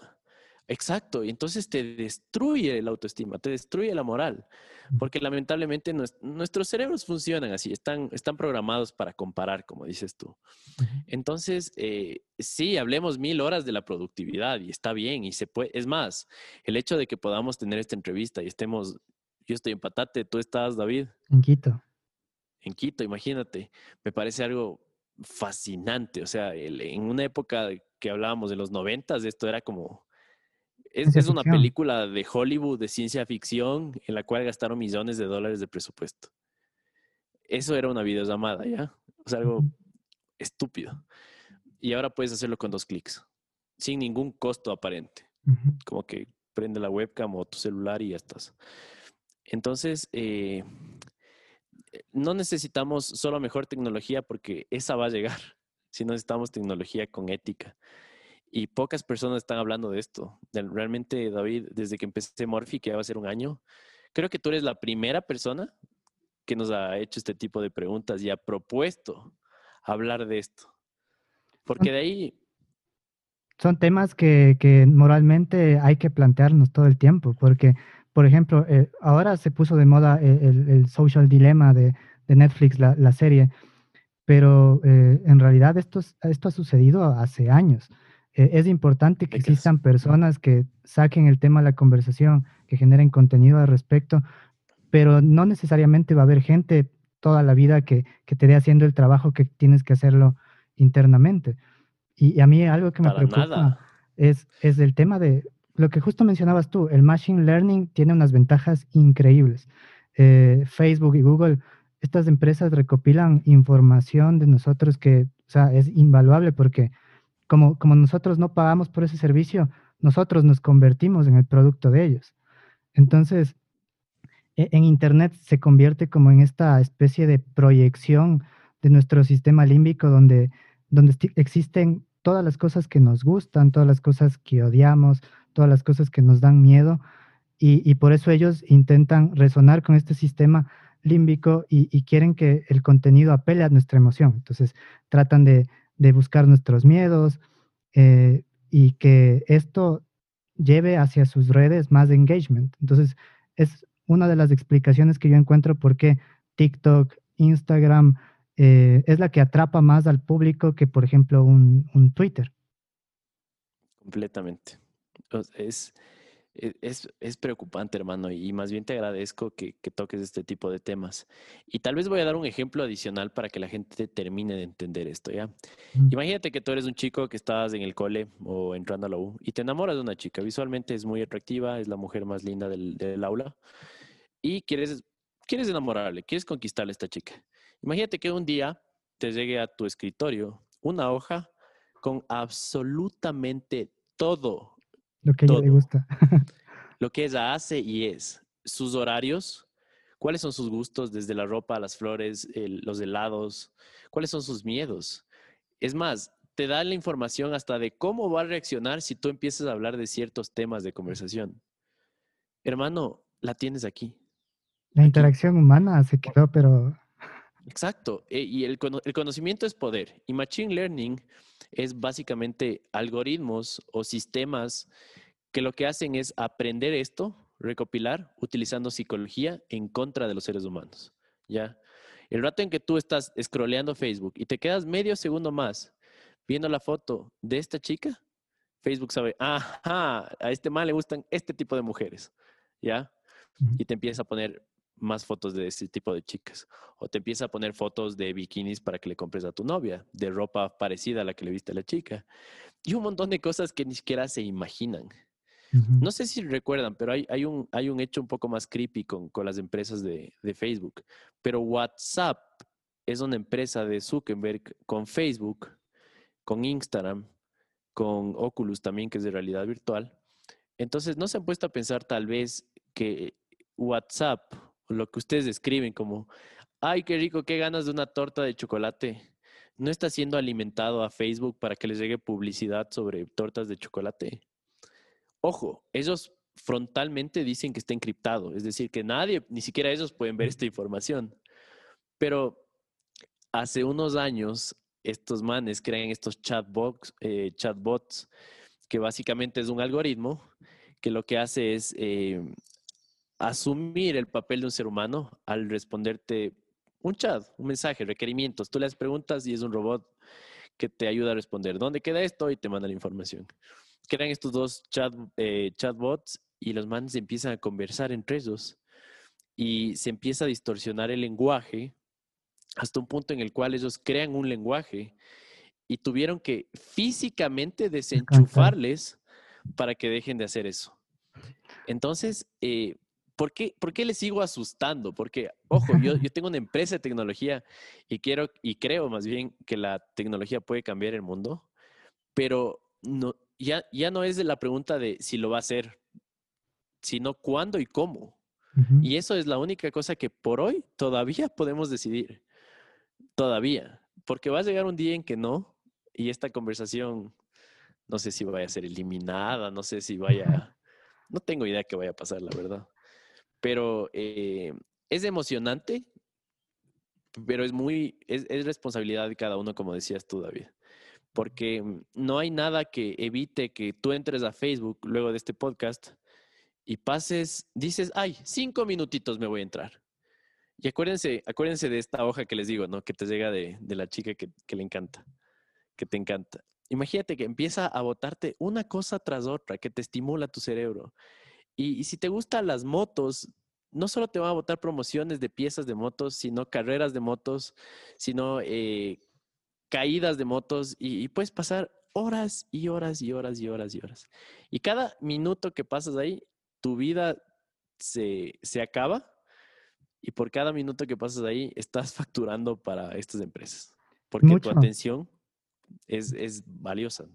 Exacto, y entonces te destruye la autoestima, te destruye la moral, porque lamentablemente nuestros cerebros funcionan así, están, están programados para comparar, como dices tú. Entonces, eh, sí, hablemos mil horas de la productividad y está bien, y se puede, es más, el hecho de que podamos tener esta entrevista y estemos, yo estoy en Patate, tú estás, David. En Quito. En Quito, imagínate, me parece algo fascinante, o sea, en una época que hablábamos de los noventas, esto era como es, una película de Hollywood de ciencia ficción en la cual gastaron millones de dólares de presupuesto. Eso era una videollamada, ¿ya? O sea, algo estúpido. Y ahora puedes hacerlo con dos clics, sin ningún costo aparente. Como que prende la webcam o tu celular y ya estás. Entonces, eh, no necesitamos solo mejor tecnología porque esa va a llegar, si necesitamos tecnología con ética. Y pocas personas están hablando de esto. Realmente, David, desde que empecé Morphy, que ya va a ser un año, creo que tú eres la primera persona que nos ha hecho este tipo de preguntas y ha propuesto hablar de esto. Porque de ahí... Son temas que, que moralmente hay que plantearnos todo el tiempo, porque, por ejemplo, eh, ahora se puso de moda el, social dilemma de, de Netflix, la, la, serie, pero eh, en realidad esto, esto ha sucedido hace años. Eh, es importante que existan personas que saquen el tema a la conversación, que generen contenido al respecto, pero no necesariamente va a haber gente toda la vida que, te dé haciendo el trabajo que tienes que hacerlo internamente. Y, a mí algo que me preocupa es, es el tema de lo que justo mencionabas tú, el machine learning tiene unas ventajas increíbles. Eh, Facebook y Google, estas empresas recopilan información de nosotros que, o sea, es invaluable porque como, nosotros no pagamos por ese servicio, nosotros nos convertimos en el producto de ellos. Entonces, e, en Internet se convierte como en esta especie de proyección de nuestro sistema límbico donde, donde existen todas las cosas que nos gustan, todas las cosas que odiamos, todas las cosas que nos dan miedo, y, por eso ellos intentan resonar con este sistema límbico y, y, quieren que el contenido apele a nuestra emoción. Entonces tratan de, de buscar nuestros miedos eh, y que esto lleve hacia sus redes más engagement. Entonces, es una de las explicaciones que yo encuentro por qué TikTok, Instagram eh, es la que atrapa más al público que, por ejemplo, un, un Twitter. Completamente. Es, e, es, preocupante, hermano, y más bien te agradezco que, toques este tipo de temas. Y tal vez voy a dar un ejemplo adicional para que la gente termine de entender esto, ¿ya? Imagínate que tú eres un chico que estás en el cole o entrando a la U y te enamoras de una chica. Visualmente es muy atractiva, es la mujer más linda del, del aula y quieres, quieres enamorarle, quieres conquistarle a esta chica. Imagínate que un día te llegue a tu escritorio una hoja con absolutamente todo lo que a ella le gusta. lo que ella hace y es. Sus horarios, cuáles son sus gustos, desde la ropa, las flores, los helados, cuáles son sus miedos. Es más, te da la información hasta de cómo va a reaccionar si tú empiezas a hablar de ciertos temas de conversación. Hermano, la tienes aquí. La interacción humana se quedó, pero... Exacto. E, y el, el conocimiento es poder. Y Machine Learning es básicamente algoritmos o sistemas que lo que hacen es aprender esto, recopilar, utilizando psicología en contra de los seres humanos. ¿Ya? El rato en que tú estás scrolleando Facebook y te quedas medio segundo más viendo la foto de esta chica, Facebook sabe, ajá, a este mal le gustan este tipo de mujeres, ¿ya? Y te empieza a poner más fotos de ese tipo de chicas. O te empieza a poner fotos de bikinis para que le compres a tu novia, de ropa parecida a la que le viste a la chica. Y un montón de cosas que ni siquiera se imaginan. No sé si recuerdan, pero hay, hay, un, hay un hecho un poco más creepy con, con las empresas de, de, Facebook. Pero WhatsApp es una empresa de Zuckerberg con Facebook, con Instagram, con Oculus también, que es de realidad virtual. Entonces, ¿no se han puesto a pensar tal vez que WhatsApp, lo que ustedes escriben como, ay, qué rico, qué ganas de una torta de chocolate, no está siendo alimentado a Facebook para que les llegue publicidad sobre tortas de chocolate. Ojo, ellos frontalmente dicen que está encriptado, es decir, que nadie, ni siquiera ellos pueden ver esta información. Pero hace unos años, estos manes crean estos chatbots, eh, chatbots que básicamente es un algoritmo que lo que hace es eh, asumir el papel de un ser humano al responderte un chat, un mensaje, requerimientos. Tú les preguntas y es un robot que te ayuda a responder. ¿Dónde queda esto? Y te manda la información. Crean estos dos chat, eh, chatbots y los manes empiezan a conversar entre ellos y se empieza a distorsionar el lenguaje hasta un punto en el cual ellos crean un lenguaje y tuvieron que físicamente desenchufarles para que dejen de hacer eso. Entonces, eh, ¿por, qué, ¿por qué les sigo asustando? Porque, ojo, yo, yo tengo una empresa de tecnología y quiero y creo más bien que la tecnología puede cambiar el mundo, pero no, ya, ya no es de la pregunta de si lo va a hacer, sino cuándo y cómo. Y eso es la única cosa que por hoy todavía podemos decidir. Todavía. Porque va a llegar un día en que no, y esta conversación no sé si vaya a ser eliminada, no sé si vaya, no tengo idea qué vaya a pasar, la verdad. Pero eh, es emocionante, pero es muy, es, es, responsabilidad de cada uno, como decías tú, David. Porque no hay nada que evite que tú entres a Facebook luego de este podcast y pases, dices, ay, cinco minutitos me voy a entrar. Y acuérdense, acuérdense de esta hoja que les digo, ¿no? Que te llega de, de la chica que, que le encanta, que te encanta. Imagínate que empieza a botarte una cosa tras otra que te estimula tu cerebro. Y, si te gustan las motos, no solo te van a botar promociones de piezas de motos, sino carreras de motos, sino eh, caídas de motos y, puedes pasar horas y horas y horas y horas y horas. Y cada minuto que pasas ahí, tu vida se, se acaba y por cada minuto que pasas ahí estás facturando para estas empresas. Porque tu atención es, es valiosa,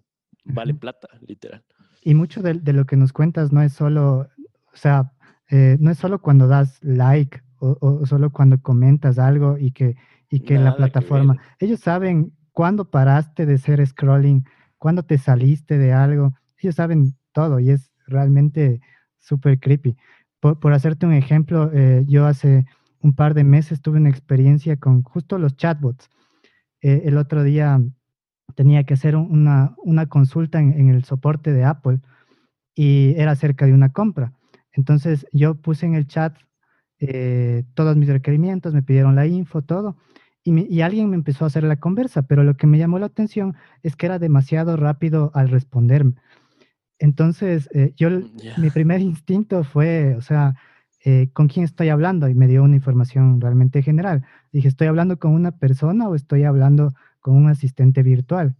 vale plata, literal. Y mucho de, de, lo que nos cuentas no es solo, o sea, eh, no es solo cuando das like o, o, solo cuando comentas algo y que, y que la plataforma, ellos saben cuándo paraste de ser scrolling, cuándo te saliste de algo, ellos saben todo y es realmente súper creepy. Por, por, hacerte un ejemplo, eh, yo hace un par de meses tuve una experiencia con justo los chatbots. Eh, el otro día tenía que hacer una, una consulta en, el soporte de Apple y era acerca de una compra. Entonces yo puse en el chat eh, todos mis requerimientos, me pidieron la info, todo, y, y, alguien me empezó a hacer la conversa, pero lo que me llamó la atención es que era demasiado rápido al responderme. Entonces, eh, yo, mi primer instinto fue, o sea, eh, ¿con quién estoy hablando? Y me dio una información realmente general. Dije, ¿estoy hablando con una persona o estoy hablando con un asistente virtual.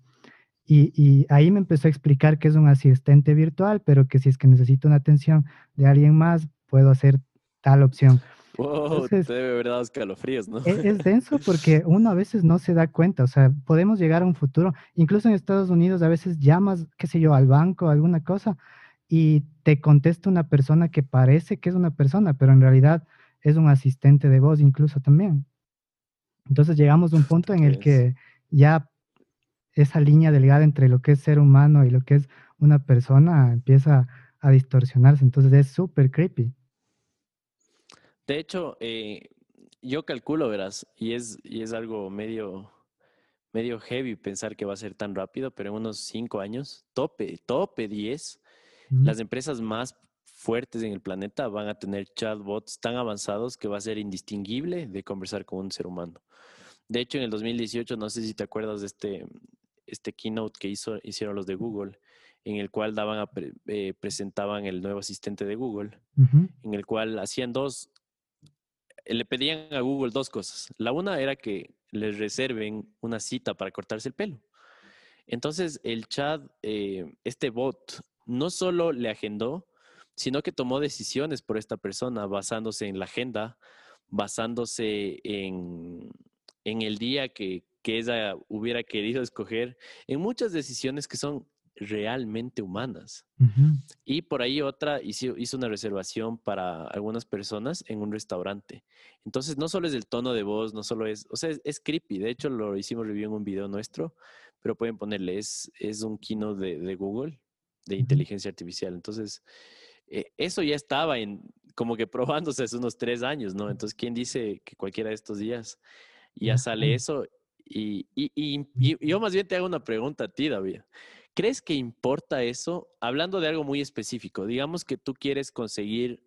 Y, ahí me empezó a explicar que es un asistente virtual, pero que si es que necesito una atención de alguien más, puedo hacer tal opción. Wow, te debe verdad escalofríos, ¿no? Es, es, denso porque uno a veces no se da cuenta, o sea, podemos llegar a un futuro, incluso en Estados Unidos a veces llamas, qué sé yo, al banco, alguna cosa, y te contesta una persona que parece que es una persona, pero en realidad es un asistente de voz incluso también. Entonces llegamos a un punto en el que ya esa línea delgada entre lo que es ser humano y lo que es una persona empieza a distorsionarse. Entonces es súper creepy. De hecho, eh, yo calculo, verás, y es, y es algo medio, medio heavy pensar que va a ser tan rápido, pero en unos cinco años, tope, tope 10, las empresas más fuertes en el planeta van a tener chatbots tan avanzados que va a ser indistinguible de conversar con un ser humano. De hecho, en el 2018, no sé si te acuerdas de este, este keynote que hizo, hicieron los de Google, en el cual daban eh, presentaban el nuevo asistente de Google, en el cual hacían dos, le pedían a Google dos cosas. La una era que les reserven una cita para cortarse el pelo. Entonces, el chat, eh, este bot, no solo le agendó, sino que tomó decisiones por esta persona basándose en la agenda, basándose en en el día que, que ella hubiera querido escoger, en muchas decisiones que son realmente humanas. Y por ahí otra hizo, hizo, una reservación para algunas personas en un restaurante. Entonces, no solo es el tono de voz, no solo es, o sea, es, creepy. De hecho, lo hicimos review en un video nuestro, pero pueden ponerle, es, es un kino de, de Google, de inteligencia artificial. Entonces, eh, eso ya estaba en, como que probándose hace unos tres años, ¿no? Entonces, ¿quién dice que cualquiera de estos días ya sale eso? Y, y, y, yo más bien te hago una pregunta a ti, David. ¿Crees que importa eso? Hablando de algo muy específico, digamos que tú quieres conseguir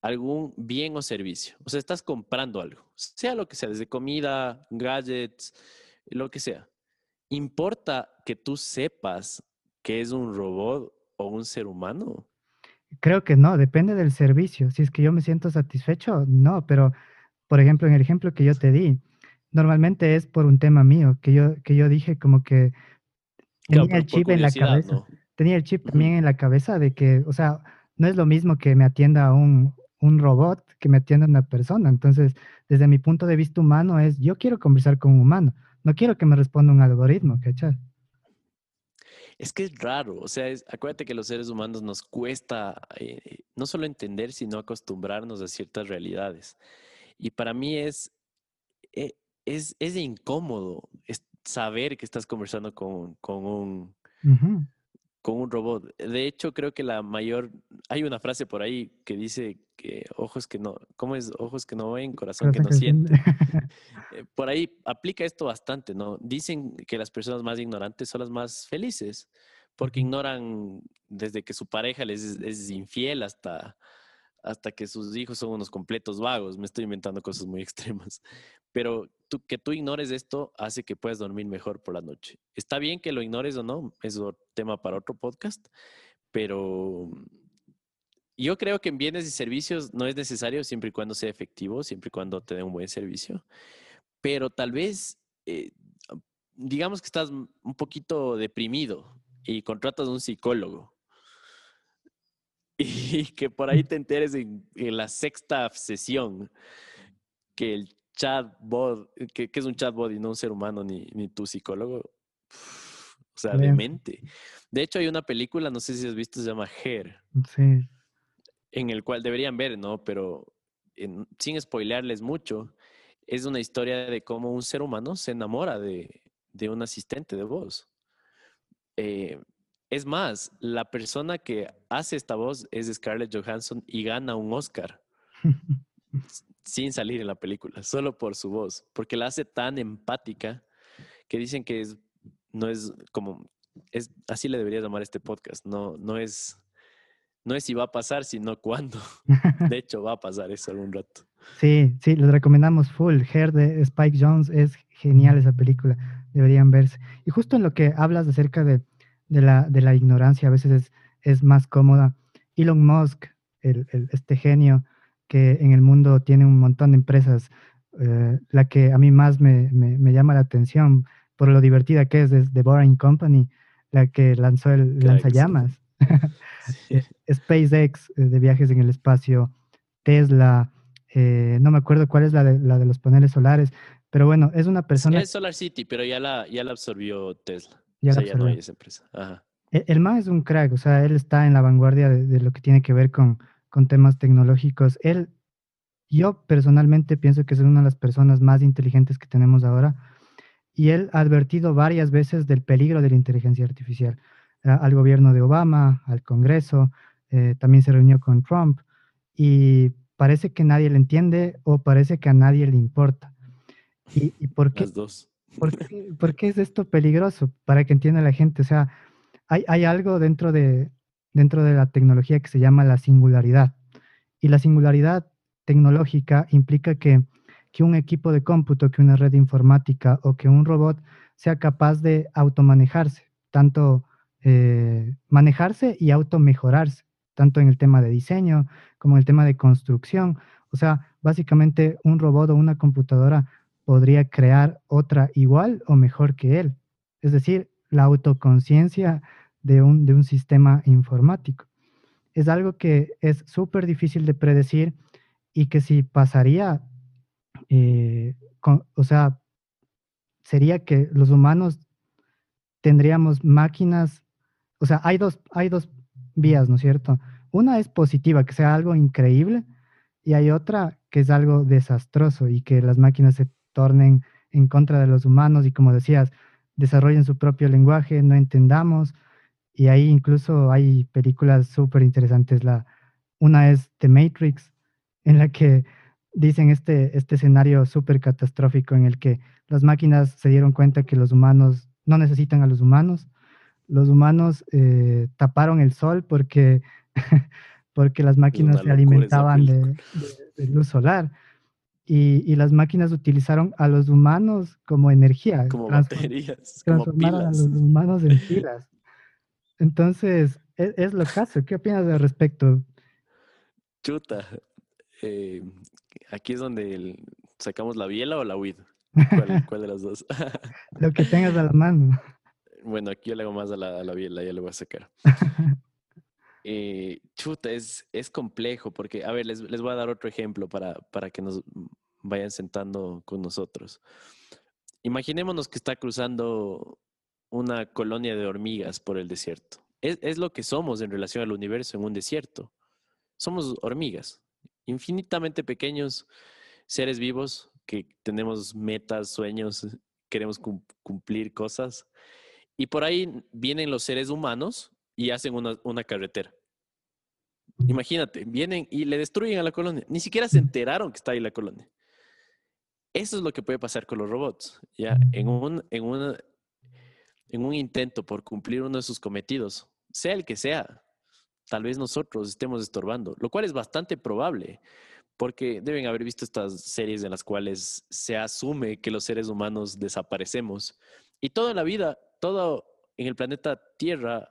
algún bien o servicio. O sea, estás comprando algo, sea lo que sea, desde comida, gadgets, lo que sea. ¿Importa que tú sepas que es un robot o un ser humano? Creo que no, depende del servicio. Si es que yo me siento satisfecho, no, pero por ejemplo, en el ejemplo que yo te di, normalmente es por un tema mío, que yo, que yo dije como que tenía el chip en la cabeza. Tenía el chip también en la cabeza de que, o sea, no es lo mismo que me atienda un, un robot que me atienda una persona. Entonces, desde mi punto de vista humano es, yo quiero conversar con un humano, no quiero que me responda un algoritmo, ¿cachai? Es que es raro, o sea, acuérdate que los seres humanos nos cuesta eh, no solo entender, sino acostumbrarnos a ciertas realidades. Y para mí es, eh, es, es incómodo saber que estás conversando con, con un, con un robot. De hecho, creo que la mayor, hay una frase por ahí que dice que ojos que no, ¿cómo es? Ojos que no ven, corazón que no siente. Eh, por ahí aplica esto bastante, ¿no? Dicen que las personas más ignorantes son las más felices, porque ignoran desde que su pareja les es infiel hasta hasta que sus hijos son unos completos vagos. Me estoy inventando cosas muy extremas. Pero tú, que tú ignores esto hace que puedas dormir mejor por la noche. Está bien que lo ignores o no, es un tema para otro podcast, pero yo creo que en bienes y servicios no es necesario siempre y cuando sea efectivo, siempre y cuando te dé un buen servicio. Pero tal vez, eh, digamos que estás un poquito deprimido y contratas a un psicólogo y que por ahí te enteres en, la sexta sesión que el chatbot, que, que, es un chatbot y no un ser humano ni, ni tu psicólogo, o sea, demente. De hecho, hay una película, no sé si has visto, se llama Hair. Sí. En el cual deberían ver, ¿no? Pero sin spoilearles mucho, es una historia de cómo un ser humano se enamora de, de un asistente de voz. Eh, es más, la persona que hace esta voz es Scarlett Johansson y gana un Oscar sin salir en la película, solo por su voz, porque la hace tan empática que dicen que es, no es como, es, así le debería llamar este podcast, no, no es, no es si va a pasar, sino cuándo. De hecho, va a pasar eso algún rato. Sí, sí, les recomendamos full. Hair de Spike Jones es genial esa película, deberían verse. Y justo en lo que hablas acerca de de la, de la ignorancia a veces es, es más cómoda. Elon Musk, el, este genio que en el mundo tiene un montón de empresas, eh, la que a mí más me, me, llama la atención por lo divertida que es, es The Boring Company, la que lanzó el lanzallamas. SpaceX eh, de viajes en el espacio, Tesla, eh, no me acuerdo cuál es la de, la de los paneles solares, pero bueno, es una persona... Es Solar City, pero ya la, ya la absorbió Tesla. Ya, no hay esa empresa. E, el, MA es un crack, o sea, él está en la vanguardia de, lo que tiene que ver con, con, temas tecnológicos. Él, yo personalmente pienso que es una de las personas más inteligentes que tenemos ahora y él ha advertido varias veces del peligro de la inteligencia artificial al gobierno de Obama, al Congreso, eh, también se reunió con Trump y parece que nadie le entiende o parece que a nadie le importa. ¿Y, y por qué? Las dos. ¿Por qué, es esto peligroso? Para que entienda la gente. O sea, hay, algo dentro de, dentro de la tecnología que se llama la singularidad. Y la singularidad tecnológica implica que, que un equipo de cómputo, que una red informática o que un robot sea capaz de automanejarse, tanto eh, manejarse y automejorarse, tanto en el tema de diseño como en el tema de construcción. O sea, básicamente un robot o una computadora podría crear otra igual o mejor que él. Es decir, la autoconciencia de un, de un sistema informático. Es algo que es súper difícil de predecir y que si pasaría, eh, o sea, sería que los humanos tendríamos máquinas o sea, hay dos, hay dos vías, ¿no es cierto? Una es positiva, que sea algo increíble, y hay otra que es algo desastroso y que las máquinas se tornen en contra de los humanos y como decías, desarrollen su propio lenguaje, no entendamos. Y ahí incluso hay películas súper interesantes. La, una es The Matrix, en la que dicen este, este escenario súper catastrófico en el que las máquinas se dieron cuenta que los humanos no necesitan a los humanos. Los humanos eh, taparon el sol porque, porque las máquinas se alimentaban de, luz solar. Y, las máquinas utilizaron a los humanos como energía. Como baterías. Transformaron a los humanos en pilas. Entonces, es, es lo caso. ¿Qué opinas al respecto? Chuta. Eh, aquí es donde sacamos la biela o la weed. ¿Cuál, de las dos? Lo que tengas a la mano. Bueno, aquí yo le hago más a la, a biela, ya le voy a sacar. Eh, chuta, es, es complejo porque, a ver, les, les voy a dar otro ejemplo para, para que nos vayan sentando con nosotros. Imaginémonos que está cruzando una colonia de hormigas por el desierto. Es, es, lo que somos en relación al universo en un desierto. Somos hormigas, infinitamente pequeños seres vivos que tenemos metas, sueños, queremos cumplir cosas. Y por ahí vienen los seres humanos y hacen una, carretera. Imagínate, vienen y le destruyen a la colonia. Ni siquiera se enteraron que está ahí la colonia. Eso es lo que puede pasar con los robots. Ya en un, en una, en un intento por cumplir uno de sus cometidos, sea el que sea, tal vez nosotros estemos estorbando, lo cual es bastante probable, porque deben haber visto estas series en las cuales se asume que los seres humanos desaparecemos. Y toda la vida, todo en el planeta Tierra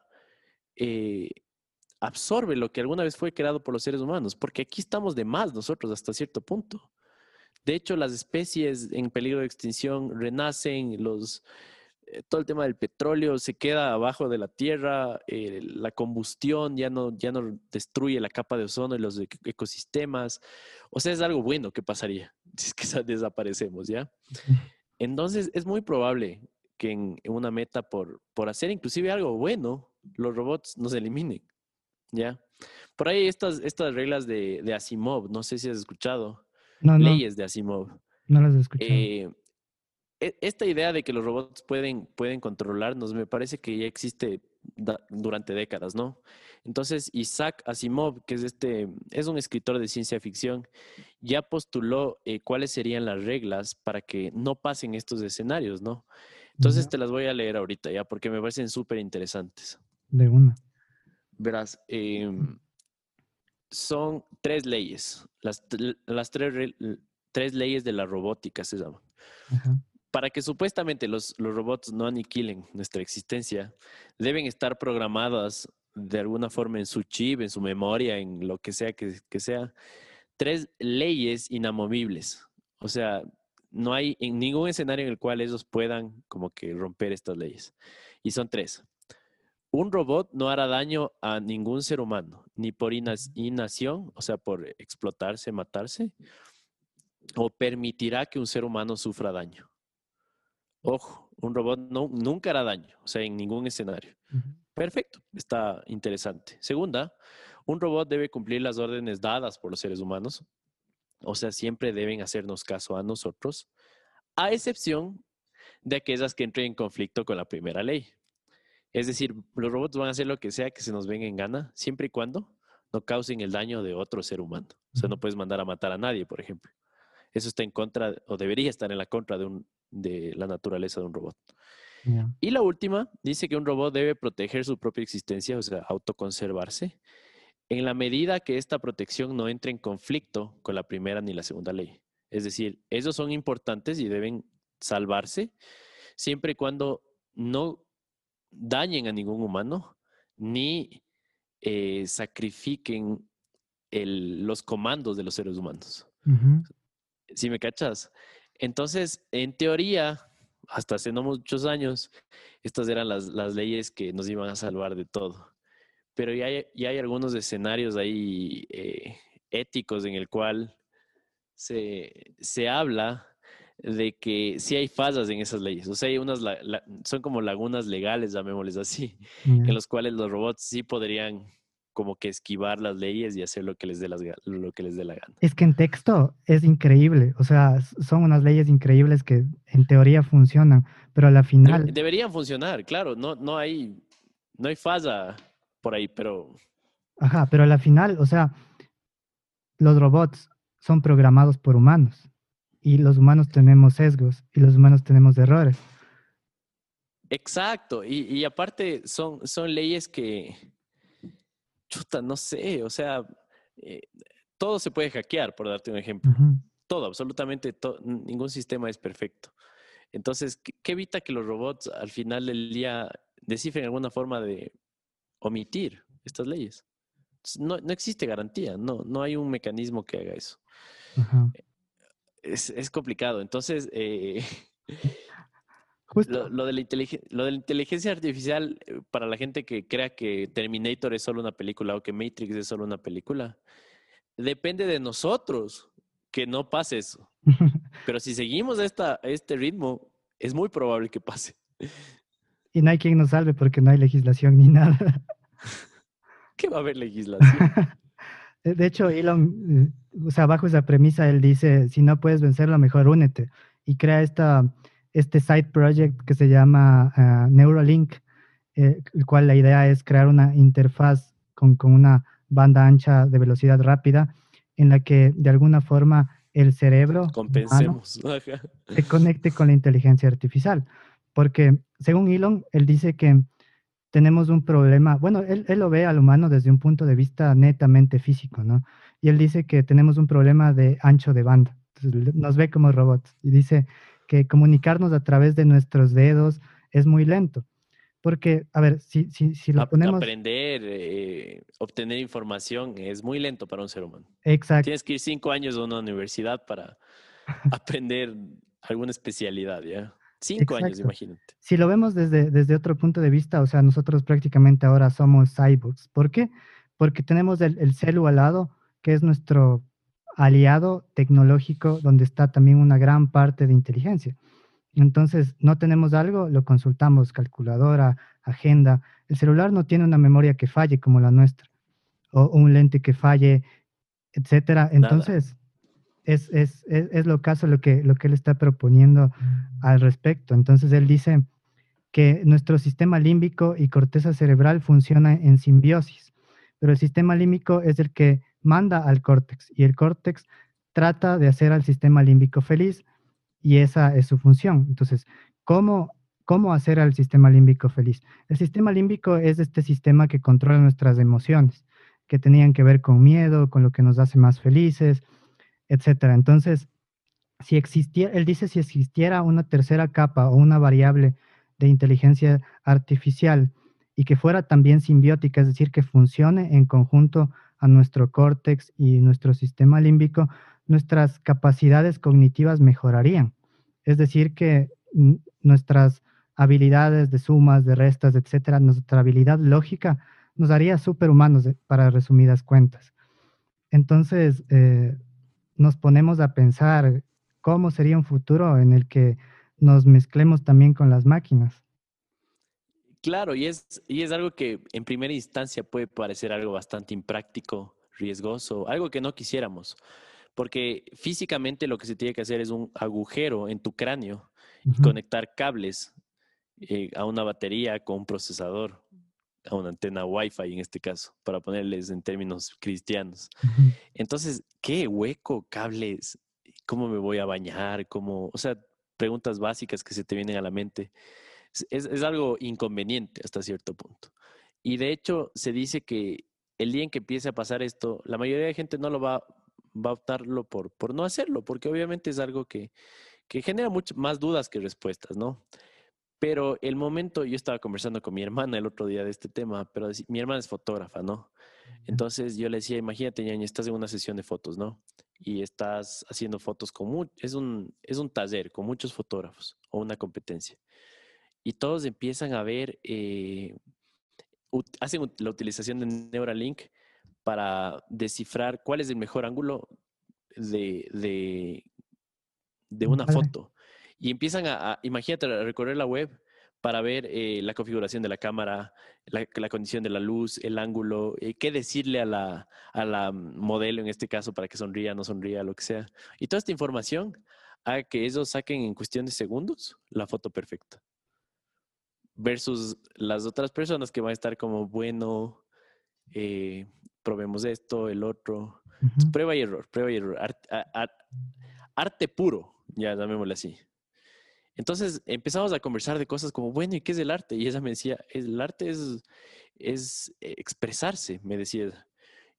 eh, absorbe lo que alguna vez fue creado por los seres humanos, porque aquí estamos de más nosotros hasta cierto punto. De hecho, las especies en peligro de extinción renacen, los, eh, todo el tema del petróleo se queda abajo de la tierra, eh, la combustión ya no, ya no destruye la capa de ozono y los ecosistemas. O sea, es algo bueno que pasaría si es que desaparecemos, ¿ya? Entonces, es muy probable que en, una meta por, por hacer inclusive algo bueno, los robots nos eliminen, ¿ya? Por ahí estas, estas reglas de, de Asimov, no sé si has escuchado, leyes de Asimov. No las he escuchado. Eh, e, esta idea de que los robots pueden, pueden controlarnos me parece que ya existe durante décadas, ¿no? Entonces, Isaac Asimov, que es, este, es un escritor de ciencia ficción, ya postuló eh, cuáles serían las reglas para que no pasen estos escenarios, ¿no? Entonces te las voy a leer ahorita ya, porque me parecen súper interesantes. De una. Verás, em, son tres leyes, las, las tres, tres leyes de la robótica se llaman. Ajá para que supuestamente los, robots no aniquilen nuestra existencia, deben estar programadas de alguna forma en su chip, en su memoria, en lo que sea que, sea, tres leyes inamovibles. O sea, no hay en ningún escenario en el cual ellos puedan como que romper estas leyes. Y son tres. Un robot no hará daño a ningún ser humano, ni por inacción, o sea, por explotarse, matarse, o permitirá que un ser humano sufra daño. Ojo, un robot no, nunca hará daño, o sea, en ningún escenario. Perfecto, está interesante. Segunda, un robot debe cumplir las órdenes dadas por los seres humanos, o sea, siempre deben hacernos caso a nosotros, a excepción de aquellas que entren en conflicto con la primera ley. Es decir, los robots van a hacer lo que sea que se nos venga en gana, siempre y cuando no causen el daño de otro ser humano. O sea, no puedes mandar a matar a nadie, por ejemplo. Eso está en contra, o debería estar en la contra de un, de la naturaleza de un robot. Y la última dice que un robot debe proteger su propia existencia, o sea, autoconservarse, en la medida que esta protección no entre en conflicto con la primera ni la segunda ley. Es decir, esos son importantes y deben salvarse siempre y cuando no dañen a ningún humano ni eh, sacrifiquen los comandos de los seres humanos. Si me cachas? Entonces, en teoría, hasta hace no muchos años, estas eran las, leyes que nos iban a salvar de todo. Pero ya hay, hay algunos escenarios ahí eh, éticos en el cual se, habla de que sí hay fallas en esas leyes. O sea, hay unas, son como lagunas legales, llamémosles así, en los cuales los robots sí podrían como que esquivar las leyes y hacer lo que les dé las, lo que les dé la gana. Es que en texto es increíble, o sea, son unas leyes increíbles que en teoría funcionan, pero a la final deberían funcionar, claro, no no hay no hay falla por ahí, pero Ajá, pero a la final, o sea, los robots son programados por humanos y los humanos tenemos sesgos y los humanos tenemos errores. Exacto, y, y aparte son, son leyes que, chuta, no sé, o sea, eh, todo se puede hackear, por darte un ejemplo. Todo, absolutamente todo, ningún sistema es perfecto. Entonces, ¿qué, evita que los robots al final del día descifren alguna forma de omitir estas leyes? No, no existe garantía, no, no hay un mecanismo que haga eso. Es, es, complicado. Entonces, eh, lo, de la lo, de la inteligencia artificial, eh, para la gente que crea que Terminator es solo una película o que Matrix es solo una película, depende de nosotros que no pase eso. Pero si seguimos esta, este ritmo, es muy probable que pase. Y no hay quien nos salve porque no hay legislación ni nada. ¿Qué va a haber legislación? De hecho, Elon, eh, o sea, bajo esa premisa, él dice, si no puedes vencerlo, mejor únete. Y crea esta este side project que se llama ah, Neuralink, eh, el cual la idea es crear una interfaz con, con, una banda ancha de velocidad rápida en la que de alguna forma el cerebro Compensemos. se conecte con la inteligencia artificial. Porque según Elon, él dice que tenemos un problema, bueno, él, él, lo ve al humano desde un punto de vista netamente físico, ¿no? Y él dice que tenemos un problema de ancho de banda. Entonces, nos ve como robots y dice, que comunicarnos a través de nuestros dedos es muy lento. Porque, a ver, si, si, si lo ponemos... Aprender, eh, obtener información es muy lento para un ser humano. Exacto. Tienes que ir cinco años a una universidad para aprender alguna especialidad, ¿ya? Cinco años, imagínate. Si lo vemos desde, desde otro punto de vista, o sea, nosotros prácticamente ahora somos cyborgs. ¿Por qué? Porque tenemos el, el celu al lado, que es nuestro aliado tecnológico donde está también una gran parte de inteligencia. Entonces, no tenemos algo, lo consultamos, calculadora, agenda. El celular no tiene una memoria que falle como la nuestra, o un lente que falle, etcétera. Entonces, es, es, es, lo caso lo que, lo que él está proponiendo al respecto. Entonces, él dice que nuestro sistema límbico y corteza cerebral funciona en simbiosis, pero el sistema límbico es el que manda al córtex y el córtex trata de hacer al sistema límbico feliz y esa es su función. Entonces, ¿cómo, cómo hacer al sistema límbico feliz? El sistema límbico es este sistema que controla nuestras emociones, que tenían que ver con miedo, con lo que nos hace más felices, etcétera. Entonces, si existiera, él dice si existiera una tercera capa o una variable de inteligencia artificial y que fuera también simbiótica, es decir, que funcione en conjunto a nuestro córtex y nuestro sistema límbico, nuestras capacidades cognitivas mejorarían. Es decir, que nuestras habilidades de sumas, de restas, etcétera, nuestra habilidad lógica nos haría superhumanos para resumidas cuentas. Entonces, eh, nos ponemos a pensar cómo sería un futuro en el que nos mezclemos también con las máquinas. Claro, y es, y es algo que en primera instancia puede parecer algo bastante impráctico, riesgoso, algo que no quisiéramos, porque físicamente lo que se tiene que hacer es un agujero en tu cráneo y conectar cables eh, a una batería con un procesador, a una antena Wi-Fi en este caso, para ponerles en términos cristianos. Entonces, ¿qué hueco, cables? ¿Cómo me voy a bañar? ¿Cómo? O sea, preguntas básicas que se te vienen a la mente es, algo inconveniente hasta cierto punto. Y de hecho, se dice que el día en que empiece a pasar esto, la mayoría de gente no lo va, va a optarlo por, por no hacerlo, porque obviamente es algo que, que genera muchas más dudas que respuestas, ¿no? Pero el momento, yo estaba conversando con mi hermana el otro día de este tema, pero mi hermana es fotógrafa, ¿no? Entonces yo le decía, imagínate, ñaña, estás en una sesión de fotos, ¿no? Y estás haciendo fotos con, es un, es un taller con muchos fotógrafos o una competencia y todos empiezan a ver, eh, hacen la utilización de Neuralink para descifrar cuál es el mejor ángulo de, de una foto. Y empiezan a, imagínate, a recorrer la web para ver eh, la configuración de la cámara, la, condición de la luz, el ángulo, eh, qué decirle a la, a la modelo en este caso para que sonría, no sonría, lo que sea. Y toda esta información haga que ellos saquen en cuestión de segundos la foto perfecta. Versus las otras personas que van a estar como, bueno, eh, probemos esto, el otro. Prueba y error, prueba y error. arte puro, ya llamémosle así. Entonces empezamos a conversar de cosas como, bueno, ¿y qué es el arte? Y ella me decía, el arte es, es expresarse, me decía.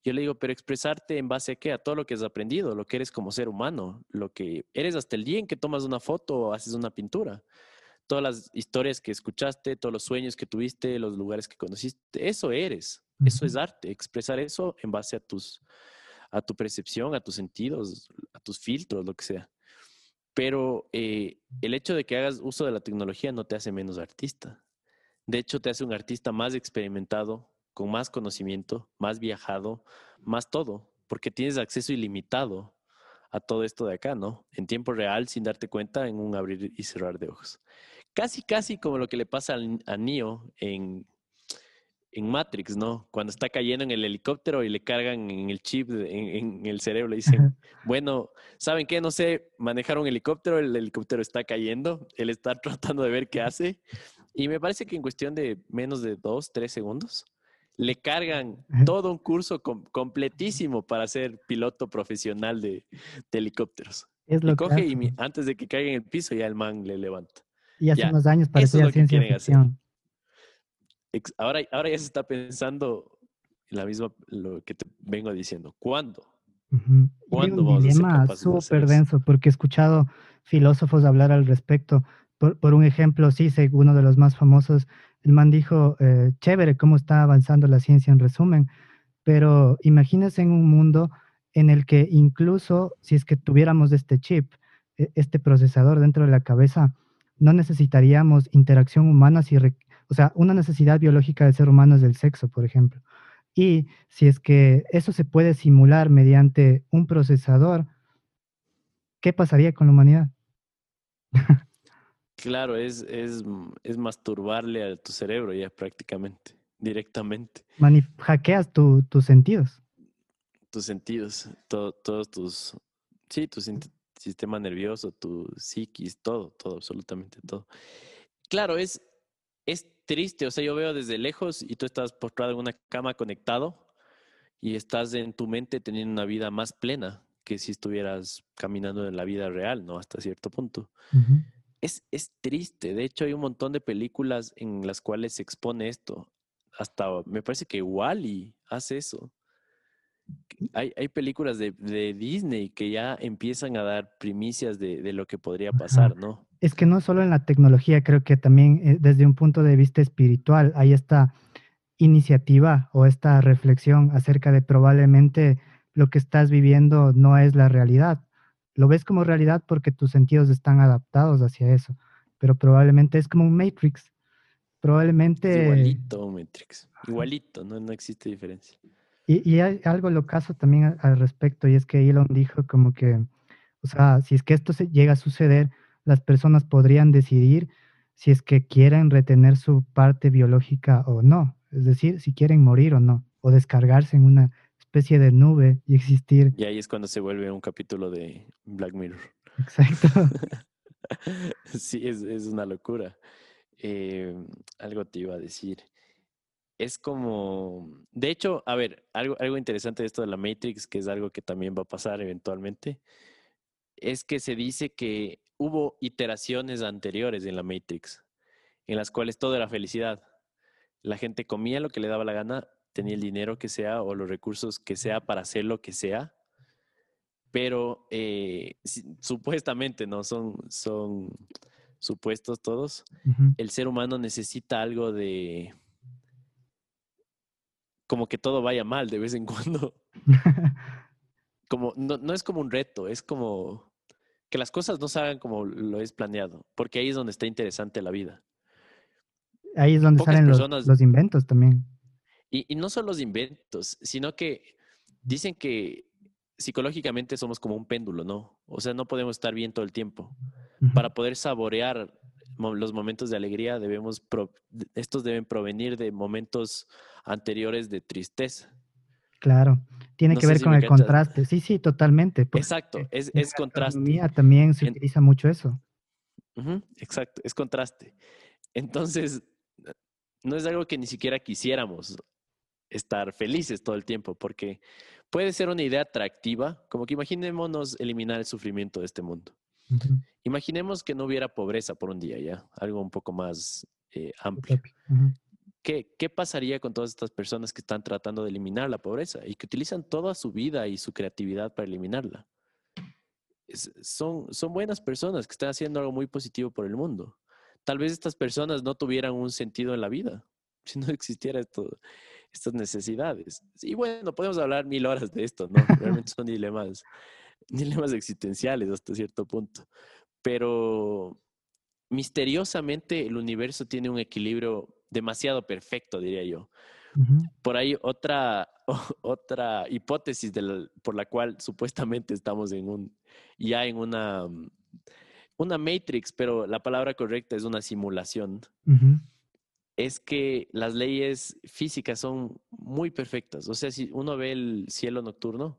Yo le digo, pero expresarte en base a qué? A todo lo que has aprendido, lo que eres como ser humano, lo que eres hasta el día en que tomas una foto o haces una pintura. Todas las historias que escuchaste, todos los sueños que tuviste, los lugares que conociste, eso eres. Eso es arte, expresar eso en base a tus a tu percepción, a tus sentidos, a tus filtros, lo que sea. Pero eh, el hecho de que hagas uso de la tecnología no te hace menos artista. De hecho, te hace un artista más experimentado, con más conocimiento, más viajado, más todo, porque tienes acceso ilimitado a todo esto de acá, ¿no? En tiempo real, sin darte cuenta, en un abrir y cerrar de ojos. Casi, casi como lo que le pasa a Neo en en Matrix, ¿no? Cuando está cayendo en el helicóptero y le cargan en el chip, en, el cerebro, le dicen, bueno, ¿saben qué? No sé manejar un helicóptero, el helicóptero está cayendo, él está tratando de ver qué hace. Y me parece que en cuestión de menos de dos, tres segundos, le cargan todo un curso completísimo para ser piloto profesional de, helicópteros. Es lo coge y antes de que caiga en el piso ya el man le levanta. Y hace unos años parecía ciencia ficción ahora, ahora ya se está pensando en la misma, lo que te vengo diciendo. ¿Cuándo? ¿Cuándo vamos a ser súper denso, porque he escuchado filósofos hablar al respecto. Por, un ejemplo, sí, uno de los más famosos, el man dijo, eh, chévere, cómo está avanzando la ciencia en resumen, pero imagínense en un mundo en el que incluso si es que tuviéramos este chip, e, este procesador dentro de la cabeza, no necesitaríamos interacción humana si, o sea, una necesidad biológica del ser humano es del sexo, por ejemplo. Y si es que eso se puede simular mediante un procesador, ¿qué pasaría con la humanidad? claro, es, es, es, masturbarle a tu cerebro ya prácticamente, directamente. hackeas tus sentidos. Tus sentidos, todos tus, sí, tu sistema nervioso, tu psiquis, todo, todo, absolutamente todo. Claro, es triste. O sea, yo veo desde lejos y tú estás postrado en una cama conectado y estás en tu mente teniendo una vida más plena que si estuvieras caminando en la vida real, ¿no? Hasta cierto punto. es, es triste. De hecho, hay un montón de películas en las cuales se expone esto. Hasta me parece que Wally hace eso. Hay, hay películas de, de, Disney que ya empiezan a dar primicias de, de lo que podría pasar, ¿no? Es que no solo en la tecnología, creo que también eh, desde un punto de vista espiritual hay esta iniciativa o esta reflexión acerca de probablemente lo que estás viviendo no es la realidad. Lo ves como realidad porque tus sentidos están adaptados hacia eso, pero probablemente es como un Matrix. Probablemente... igualito un Matrix, igualito, no, no existe diferencia. Y, hay algo lo caso también al respecto, y es que Elon dijo como que, o sea, si es que esto se llega a suceder, las personas podrían decidir si es que quieren retener su parte biológica o no, es decir, si quieren morir o no, o descargarse en una especie de nube y existir. Y ahí es cuando se vuelve un capítulo de Black Mirror. Exacto. sí, es, una locura. Eh, algo te iba a decir. Es como, de hecho, a ver, algo, algo interesante de esto de la Matrix, que es algo que también va a pasar eventualmente, es que se dice que hubo iteraciones anteriores en la Matrix, en las cuales todo era felicidad. La gente comía lo que le daba la gana, tenía el dinero que sea o los recursos que sea para hacer lo que sea, pero eh, supuestamente, ¿no? Son, son supuestos todos. El ser humano necesita algo de... como que todo vaya mal de vez en cuando. como, no, no es como un reto, es como que las cosas no salgan como lo es planeado, porque ahí es donde está interesante la vida. Ahí es donde salen los, inventos también. Y, no son los inventos, sino que dicen que psicológicamente somos como un péndulo, ¿no? O sea, no podemos estar bien todo el tiempo. Para poder saborear los momentos de alegría, debemos pro- estos deben provenir de momentos anteriores de tristeza. Claro, tiene No que ver si con el cachas. contraste. Sí, sí, totalmente. Exacto, es, en es contraste. gastronomía también se En- utiliza mucho eso. Exacto, es contraste. Entonces, no es algo que ni siquiera quisiéramos estar felices todo el tiempo, porque puede ser una idea atractiva, como que imaginémonos eliminar el sufrimiento de este mundo. Imaginemos que no hubiera pobreza por un día, ¿ya? Algo un poco más eh, amplio. ¿Qué, ¿Qué pasaría con todas estas personas que están tratando de eliminar la pobreza y que utilizan toda su vida y su creatividad para eliminarla? Es- son, son buenas personas que están haciendo algo muy positivo por el mundo. Tal vez estas personas no tuvieran un sentido en la vida si no existiera esto, estas necesidades. Y bueno, podemos hablar mil horas de esto, ¿no? Realmente son dilemas, dilemas existenciales hasta cierto punto. Pero misteriosamente el universo tiene un equilibrio demasiado perfecto, diría yo. Por ahí otra, otra hipótesis de la- por la cual supuestamente estamos en un, ya en una, mm, una matrix, pero la palabra correcta es una simulación, es que las leyes físicas son muy perfectas. O sea, si uno ve el cielo nocturno,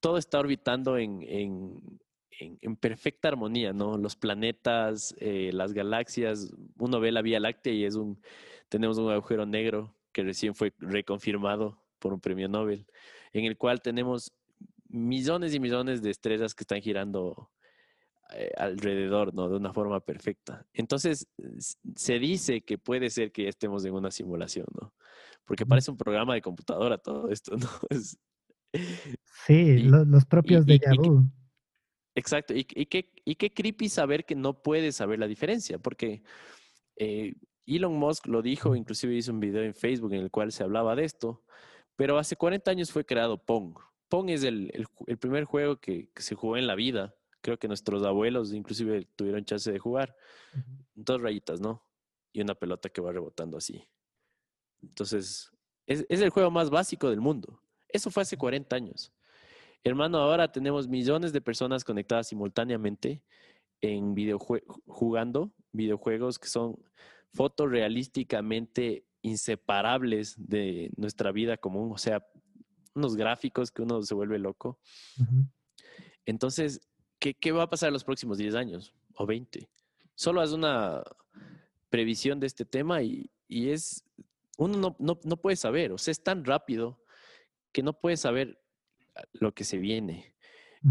todo está orbitando en, en- en- en perfecta armonía, ¿no? Los planetas, eh, las galaxias, uno ve la Vía Láctea y es un, tenemos un agujero negro que recién fue reconfirmado por un premio Nobel, en el cual tenemos millones y millones de estrellas que están girando eh, alrededor, ¿no? De una forma perfecta. Entonces, se dice que puede ser que ya estemos en una simulación, ¿no? Porque parece un programa de computadora todo esto, ¿no? Es- Sí, y, los propios y- déjà y que- vu. Exacto, y, y qué, y qué creepy saber que no puedes saber la diferencia, porque eh, Elon Musk lo dijo, inclusive hizo un video en Facebook en el cual se hablaba de esto, pero hace 40 años fue creado Pong. Pong es el, el ju- el primer juego que, que se jugó en la vida. Creo que nuestros abuelos inclusive tuvieron chance de jugar. Dos rayitas, ¿no? Y una pelota que va rebotando así. Entonces, es, es el juego más básico del mundo. Eso fue hace 40 años. Hermano, ahora tenemos millones de personas conectadas simultáneamente en videojue- jugando videojuegos que son fotorrealísticamente inseparables de nuestra vida común, o sea, unos gráficos que uno se vuelve loco. Entonces, ¿qué, qué va a pasar en los próximos 10 años o 20? Solo haz una previsión de este tema y, y es, uno no, no, no puede saber, o sea, es tan rápido que no puede saber lo que se viene.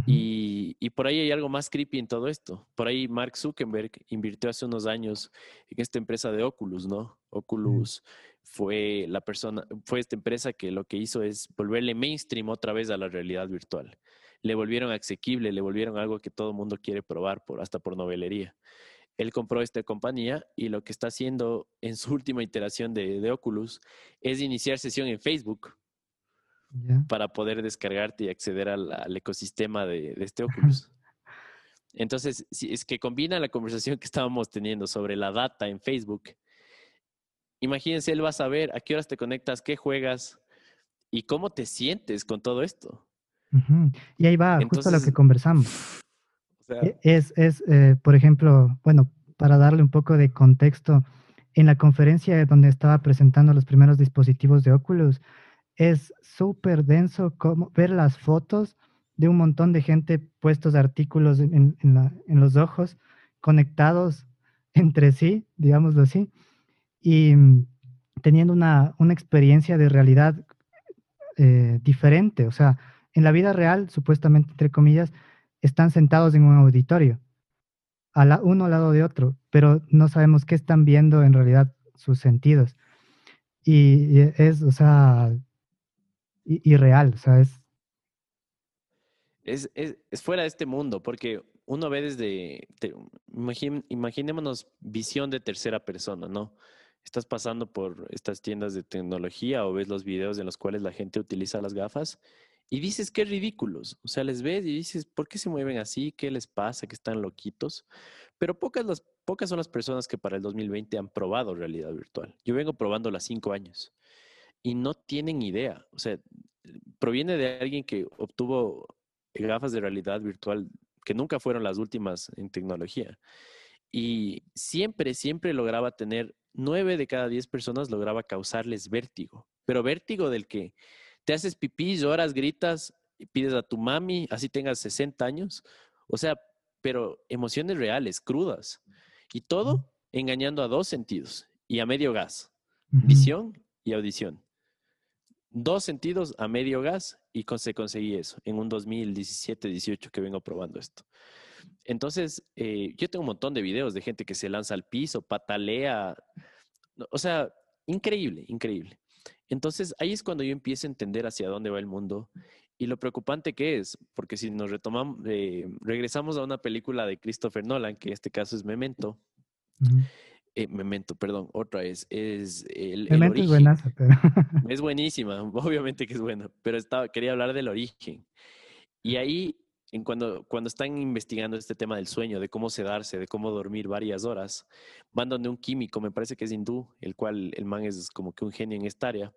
Y por ahí hay algo más creepy en todo esto. Por ahí Mark Zuckerberg invirtió hace unos años en esta empresa de Oculus, ¿no? Oculus fue la persona, fue esta empresa que lo que hizo es volverle mainstream otra vez a la realidad virtual. Le volvieron asequible, le volvieron algo que todo el mundo quiere probar por, hasta por novelería. Él compró esta compañía y lo que está haciendo en su última iteración de, de Oculus es iniciar sesión en Facebook Para poder descargarte y acceder al, al ecosistema de, de este Oculus. Entonces, si es que combina la conversación que estábamos teniendo sobre la data en Facebook, imagínense, él va a saber a qué horas te conectas, qué juegas y cómo te sientes con todo esto. Y ahí va, justo lo que Entonces, conversamos. O sea, E- Es, es eh, por ejemplo, bueno, para darle un poco de contexto, en la conferencia donde estaba presentando los primeros dispositivos de Oculus, es súper denso como ver las fotos de un montón de gente puestos artículos en, en- los ojos, conectados entre sí, digámoslo así, y mm, teniendo una, una experiencia de realidad eh, diferente. O sea, en la vida real, supuestamente, entre comillas, están sentados en un auditorio, a la, uno al lado de otro, pero no sabemos qué están viendo en realidad sus sentidos. Y es, o sea, i- irreal, o sea, es... es, es, fuera de este mundo, porque uno ve desde, te- imagin- imaginémonos visión de tercera persona, ¿no? Estás pasando por estas tiendas de tecnología o ves los videos en los cuales la gente utiliza las gafas y dices qué ridículos. O sea, les ves y dices, ¿por qué se mueven así? ¿Qué les pasa? ¿Que están loquitos? Pero pocas, las, pocas son las personas que para el 2020 han probado realidad virtual. Yo vengo probando las cinco años. Y no tienen idea. O sea, proviene de alguien que obtuvo gafas de realidad virtual que nunca fueron las últimas en tecnología. Y siempre, siempre lograba tener, nueve de cada diez personas lograba causarles vértigo, pero vértigo del que te haces pipí, lloras, gritas, y pides a tu mami, así tengas 60 años. O sea, pero emociones reales, crudas. Y todo engañando a dos sentidos y a medio gas, visión y audición. Dos sentidos a medio gas y se conseguí eso en un 2017-18 que vengo probando esto. Entonces, eh, yo tengo un montón de videos de gente que se lanza al piso, patalea, o sea, increíble, increíble. Entonces, ahí es cuando yo empiezo a entender hacia dónde va el mundo y lo preocupante que es, porque si nos retomamos, eh, regresamos a una película de Christopher Nolan, que en este caso es Memento, eh, Memento, perdón, otra es, es el, Memento es buenaza, pero... Es buenísima, obviamente que es buena, pero estaba, quería hablar del origen. Y ahí, en cuando, cuando están investigando este tema del sueño, de cómo sedarse, de cómo dormir varias horas, van donde un químico, me parece que es hindú, el cual el man es como que un genio en esta área,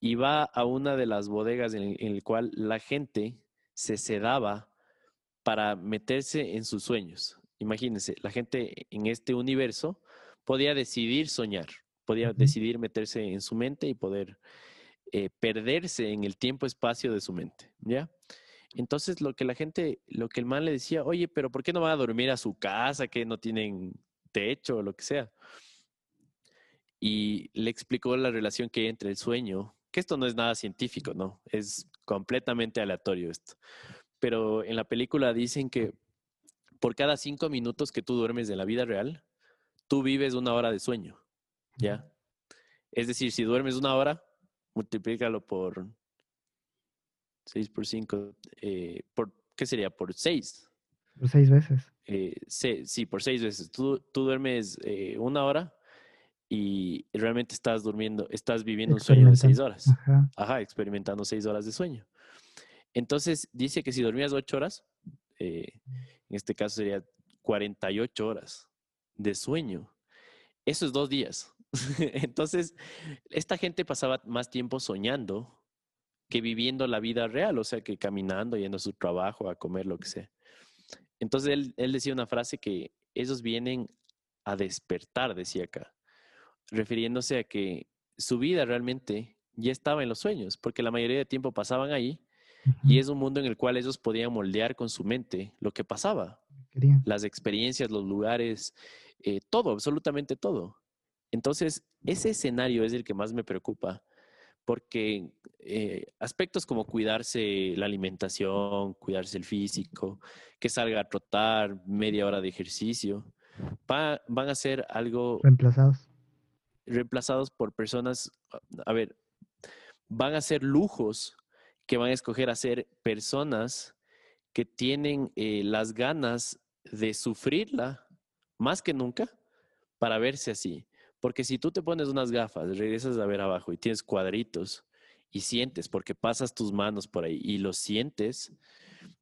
y va a una de las bodegas en, el cual la gente se sedaba para meterse en sus sueños. Imagínense, la gente en este universo podía decidir soñar, podía decidir meterse en su mente y poder eh, perderse en el tiempo-espacio de su mente, ¿ya? Entonces lo que la gente, lo que el man le decía, oye, pero ¿por qué no van a dormir a su casa, que no tienen techo o lo que sea? Y le explicó la relación que hay entre el sueño que esto no es nada científico, ¿no? Es completamente aleatorio esto. Pero en la película dicen que por cada cinco minutos que tú duermes en la vida real, tú vives una hora de sueño, ¿ya? Es decir, si duermes una hora, multiplícalo por seis por cinco, eh, por, ¿qué sería? Por seis. Por seis veces. Eh, sí, por seis veces. Tú, tú duermes eh, una hora, y realmente estás durmiendo, estás viviendo un sueño de seis horas. Ajá. experimentando seis horas de sueño. Entonces, dice que si dormías ocho horas, en este caso sería 48 horas de sueño. Eso es dos días. Entonces, esta gente pasaba más tiempo soñando que viviendo la vida real, o sea, que caminando, yendo a su trabajo, a comer, lo que sea. Entonces, él, él decía una frase que ellos vienen a despertar, decía acá refiriéndose a que su vida realmente ya estaba en los sueños, porque la mayoría de tiempo pasaban ahí y es un mundo en el cual ellos podían moldear con su mente lo que pasaba, las experiencias, los lugares, eh, todo, absolutamente todo. Entonces, ese escenario es el que más me preocupa, porque eh, aspectos como cuidarse la alimentación, cuidarse el físico, que salga a trotar media hora de ejercicio, van a ser algo... Reemplazados reemplazados por personas, a ver, van a ser lujos que van a escoger a ser personas que tienen eh, las ganas de sufrirla más que nunca para verse así. Porque si tú te pones unas gafas, regresas a ver abajo y tienes cuadritos y sientes, porque pasas tus manos por ahí y lo sientes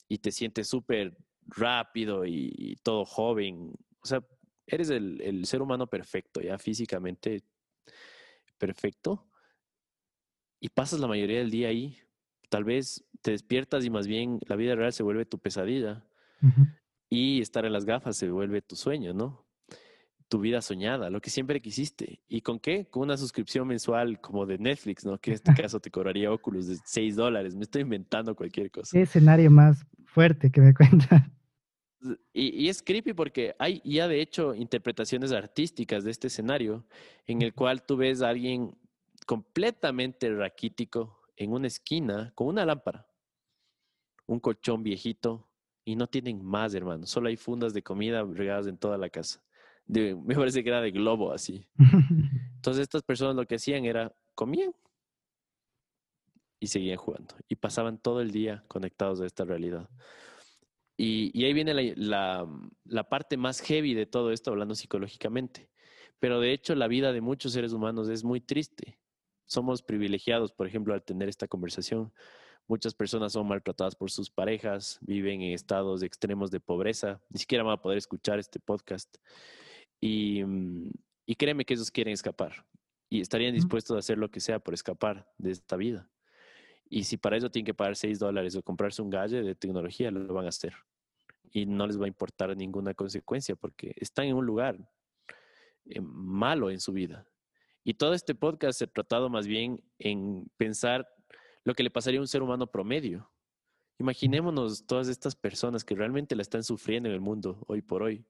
y te sientes súper rápido y, todo joven, o sea, eres el, ser humano perfecto, ya físicamente perfecto, y pasas la mayoría del día ahí. Tal vez te despiertas y más bien la vida real se vuelve tu pesadilla y estar en las gafas se vuelve tu sueño, ¿no? Tu vida soñada, lo que siempre quisiste. ¿Y con qué? Con una suscripción mensual como de Netflix, ¿no? Que en este caso te cobraría Oculus de 6 dólares. Me estoy inventando cualquier cosa. ¿Qué escenario más fuerte que me cuenta? Y, es creepy porque hay ya de hecho interpretaciones artísticas de este escenario en el cual tú ves a alguien completamente raquítico en una esquina con una lámpara, un colchón viejito y no tienen más, hermano. Solo hay fundas de comida regadas en toda la casa. me parece que era de globo así. Entonces estas personas lo que hacían era comían y seguían jugando y pasaban todo el día conectados a esta realidad. Y, ahí viene la, la, parte más heavy de todo esto, hablando psicológicamente. Pero de hecho, la vida de muchos seres humanos es muy triste. Somos privilegiados, por ejemplo, al tener esta conversación. Muchas personas son maltratadas por sus parejas, viven en estados extremos de pobreza, ni siquiera van a poder escuchar este podcast. Y, y créeme que ellos quieren escapar. y estarían dispuestos a hacer lo que sea por escapar de esta vida. Y si para eso tienen que pagar 6 dólares o comprarse un galle de tecnología, lo van a hacer. Y no les va a importar ninguna consecuencia porque están en un lugar eh, malo en su vida. Y todo este podcast se ha tratado más bien en pensar lo que le pasaría a un ser humano promedio. Imaginémonos todas estas personas que realmente la están sufriendo en el mundo hoy por hoy.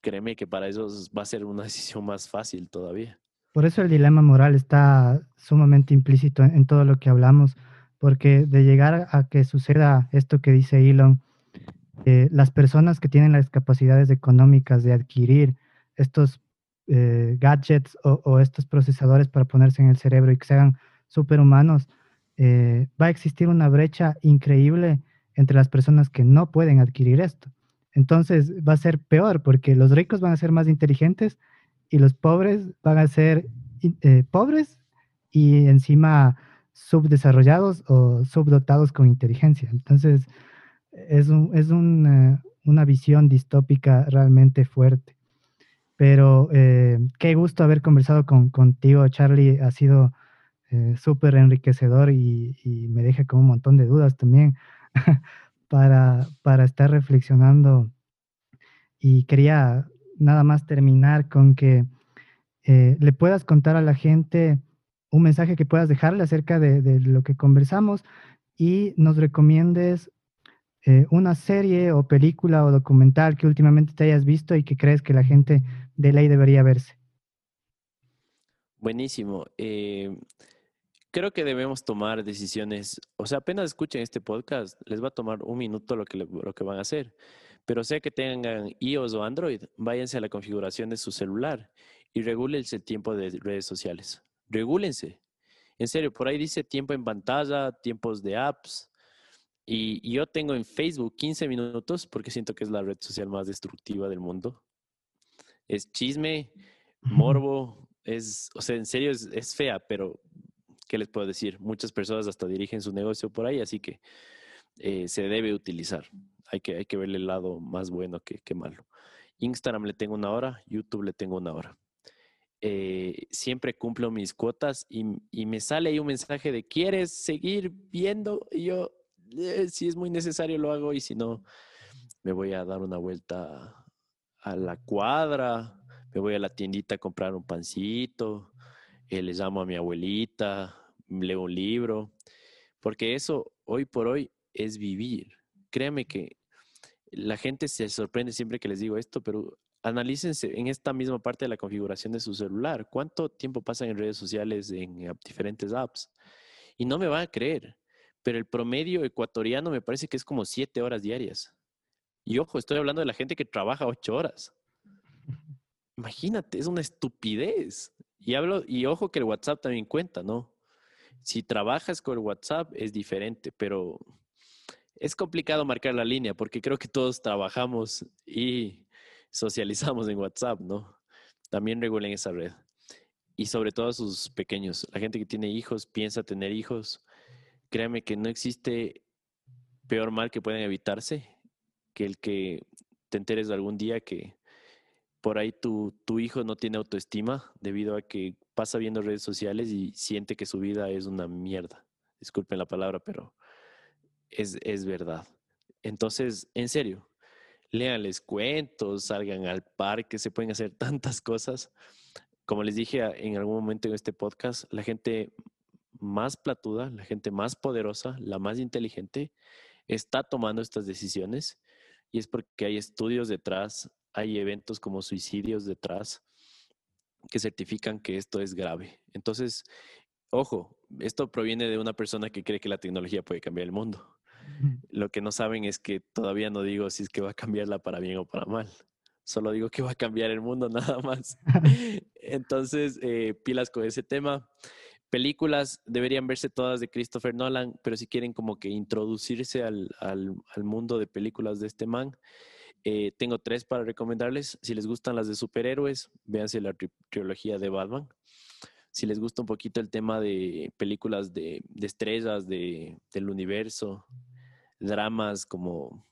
Créeme que para ellos va a ser una decisión más fácil todavía. Por eso el dilema moral está sumamente implícito en, todo lo que hablamos, porque de llegar a que suceda esto que dice Elon, eh, las personas que tienen las capacidades económicas de adquirir estos eh, gadgets o, estos procesadores para ponerse en el cerebro y que sean superhumanos, eh, va a existir una brecha increíble entre las personas que no pueden adquirir esto. Entonces va a ser peor porque los ricos van a ser más inteligentes y los pobres van a ser eh, pobres y encima subdesarrollados o subdotados con inteligencia. Entonces es, es una visión distópica realmente fuerte. Pero eh, qué gusto haber conversado con, contigo, Charlie. Ha sido eh, súper enriquecedor y, me deja con un montón de dudas también para, para estar reflexionando. Y quería nada más terminar con que eh, le puedas contar a la gente un mensaje que puedas dejarle acerca de, lo que conversamos y nos recomiendes eh, una serie o película o documental que últimamente te hayas visto y que crees que la gente de ley debería verse. Buenísimo. Eh, creo que debemos tomar decisiones, o sea, apenas escuchen este podcast, les va a tomar un minuto lo que, lo que van a hacer, pero sea que tengan iOS o Android, váyanse a la configuración de su celular y regúlense el tiempo de redes sociales. Regúlense. En serio, por ahí dice tiempo en pantalla, tiempos de apps, y, yo tengo en Facebook 15 minutos porque siento que es la red social más destructiva del mundo. Es chisme, morbo, es, o sea, en serio es, fea, pero ¿qué les puedo decir? Muchas personas hasta dirigen su negocio por ahí, así que eh, se debe utilizar. Hay que, hay que verle el lado más bueno que, que malo. Instagram le tengo una hora, YouTube le tengo una hora. Eh, siempre cumplo mis cuotas y, y, me sale ahí un mensaje de ¿quieres seguir viendo? Y yo, eh, si es muy necesario lo hago y si no, me voy a dar una vuelta a la cuadra, me voy a la tiendita a comprar un pancito, eh, le llamo a mi abuelita, leo un libro, porque eso hoy por hoy es vivir. Créame que la gente se sorprende siempre que les digo esto, pero analícense en esta misma parte de la configuración de su celular. ¿Cuánto tiempo pasan en redes sociales, en diferentes apps? Y no me van a creer pero el promedio ecuatoriano me parece que es como siete horas diarias. Y ojo, estoy hablando de la gente que trabaja ocho horas. Imagínate, es una estupidez. Y hablo, y ojo que el WhatsApp también cuenta, ¿no? Si trabajas con el WhatsApp es diferente, pero es complicado marcar la línea porque creo que todos trabajamos y socializamos en WhatsApp, ¿no? También regulen esa red. Y sobre todo a sus pequeños. La gente que tiene hijos, piensa tener hijos, créame que no existe peor mal que pueden evitarse que el que te enteres algún día que por ahí tu, hijo no tiene autoestima debido a que pasa viendo redes sociales y siente que su vida es una mierda. Disculpen la palabra, pero es, es verdad. Entonces, en serio, léanles cuentos, salgan al parque, se pueden hacer tantas cosas. Como les dije en algún momento en este podcast, la gente más platuda, la gente más poderosa, la más inteligente, está tomando estas decisiones y es porque hay estudios detrás, hay eventos como suicidios detrás que certifican que esto es grave. Entonces, ojo, esto proviene de una persona que cree que la tecnología puede cambiar el mundo. Lo que no saben es que todavía no digo si es que va a cambiarla para bien o para mal. Solo digo que va a cambiar el mundo nada más. Entonces, eh, pilas con ese tema películas deberían verse todas de Christopher Nolan, pero si quieren como que introducirse al, mundo de películas de este man, eh, tengo tres para recomendarles. Si les gustan las de superhéroes, véanse la trilogía de Batman. Si les gusta un poquito el tema de películas de, estrellas, de, del universo, dramas como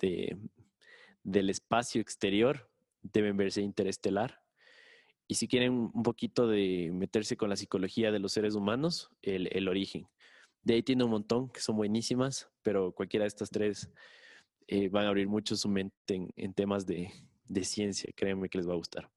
de, del espacio exterior, deben verse Interestelar. Y si quieren un poquito de meterse con la psicología de los seres humanos, el, el origen. De ahí tiene un montón que son buenísimas, pero cualquiera de estas tres eh, van a abrir mucho su mente en, temas de, de, ciencia. Créanme que les va a gustar.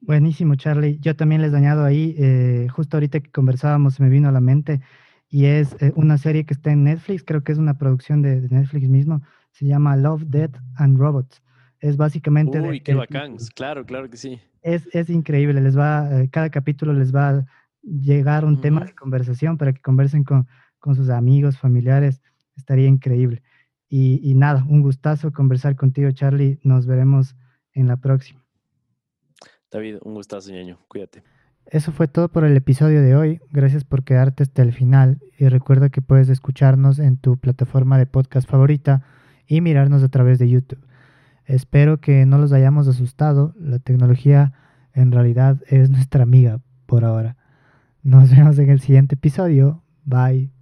Buenísimo, Charlie. Yo también les añado ahí, eh, justo ahorita que conversábamos, me vino a la mente, y es eh, una serie que está en Netflix, creo que es una producción de, Netflix mismo, se llama Love, Death and Robots. Es básicamente... Uy, qué bacán, claro, claro que sí. Es, es increíble, les va, cada capítulo les va a llegar un tema de conversación para que conversen con, con sus amigos, familiares, estaría increíble. Y, nada, un gustazo conversar contigo, Charlie. Nos veremos en la próxima. David, un gustazo, ñaño. Cuídate. Eso fue todo por el episodio de hoy. Gracias por quedarte hasta el final y recuerda que puedes escucharnos en tu plataforma de podcast favorita y mirarnos a través de YouTube. Espero que no los hayamos asustado. La tecnología en realidad es nuestra amiga por ahora. Nos vemos en el siguiente episodio. Bye.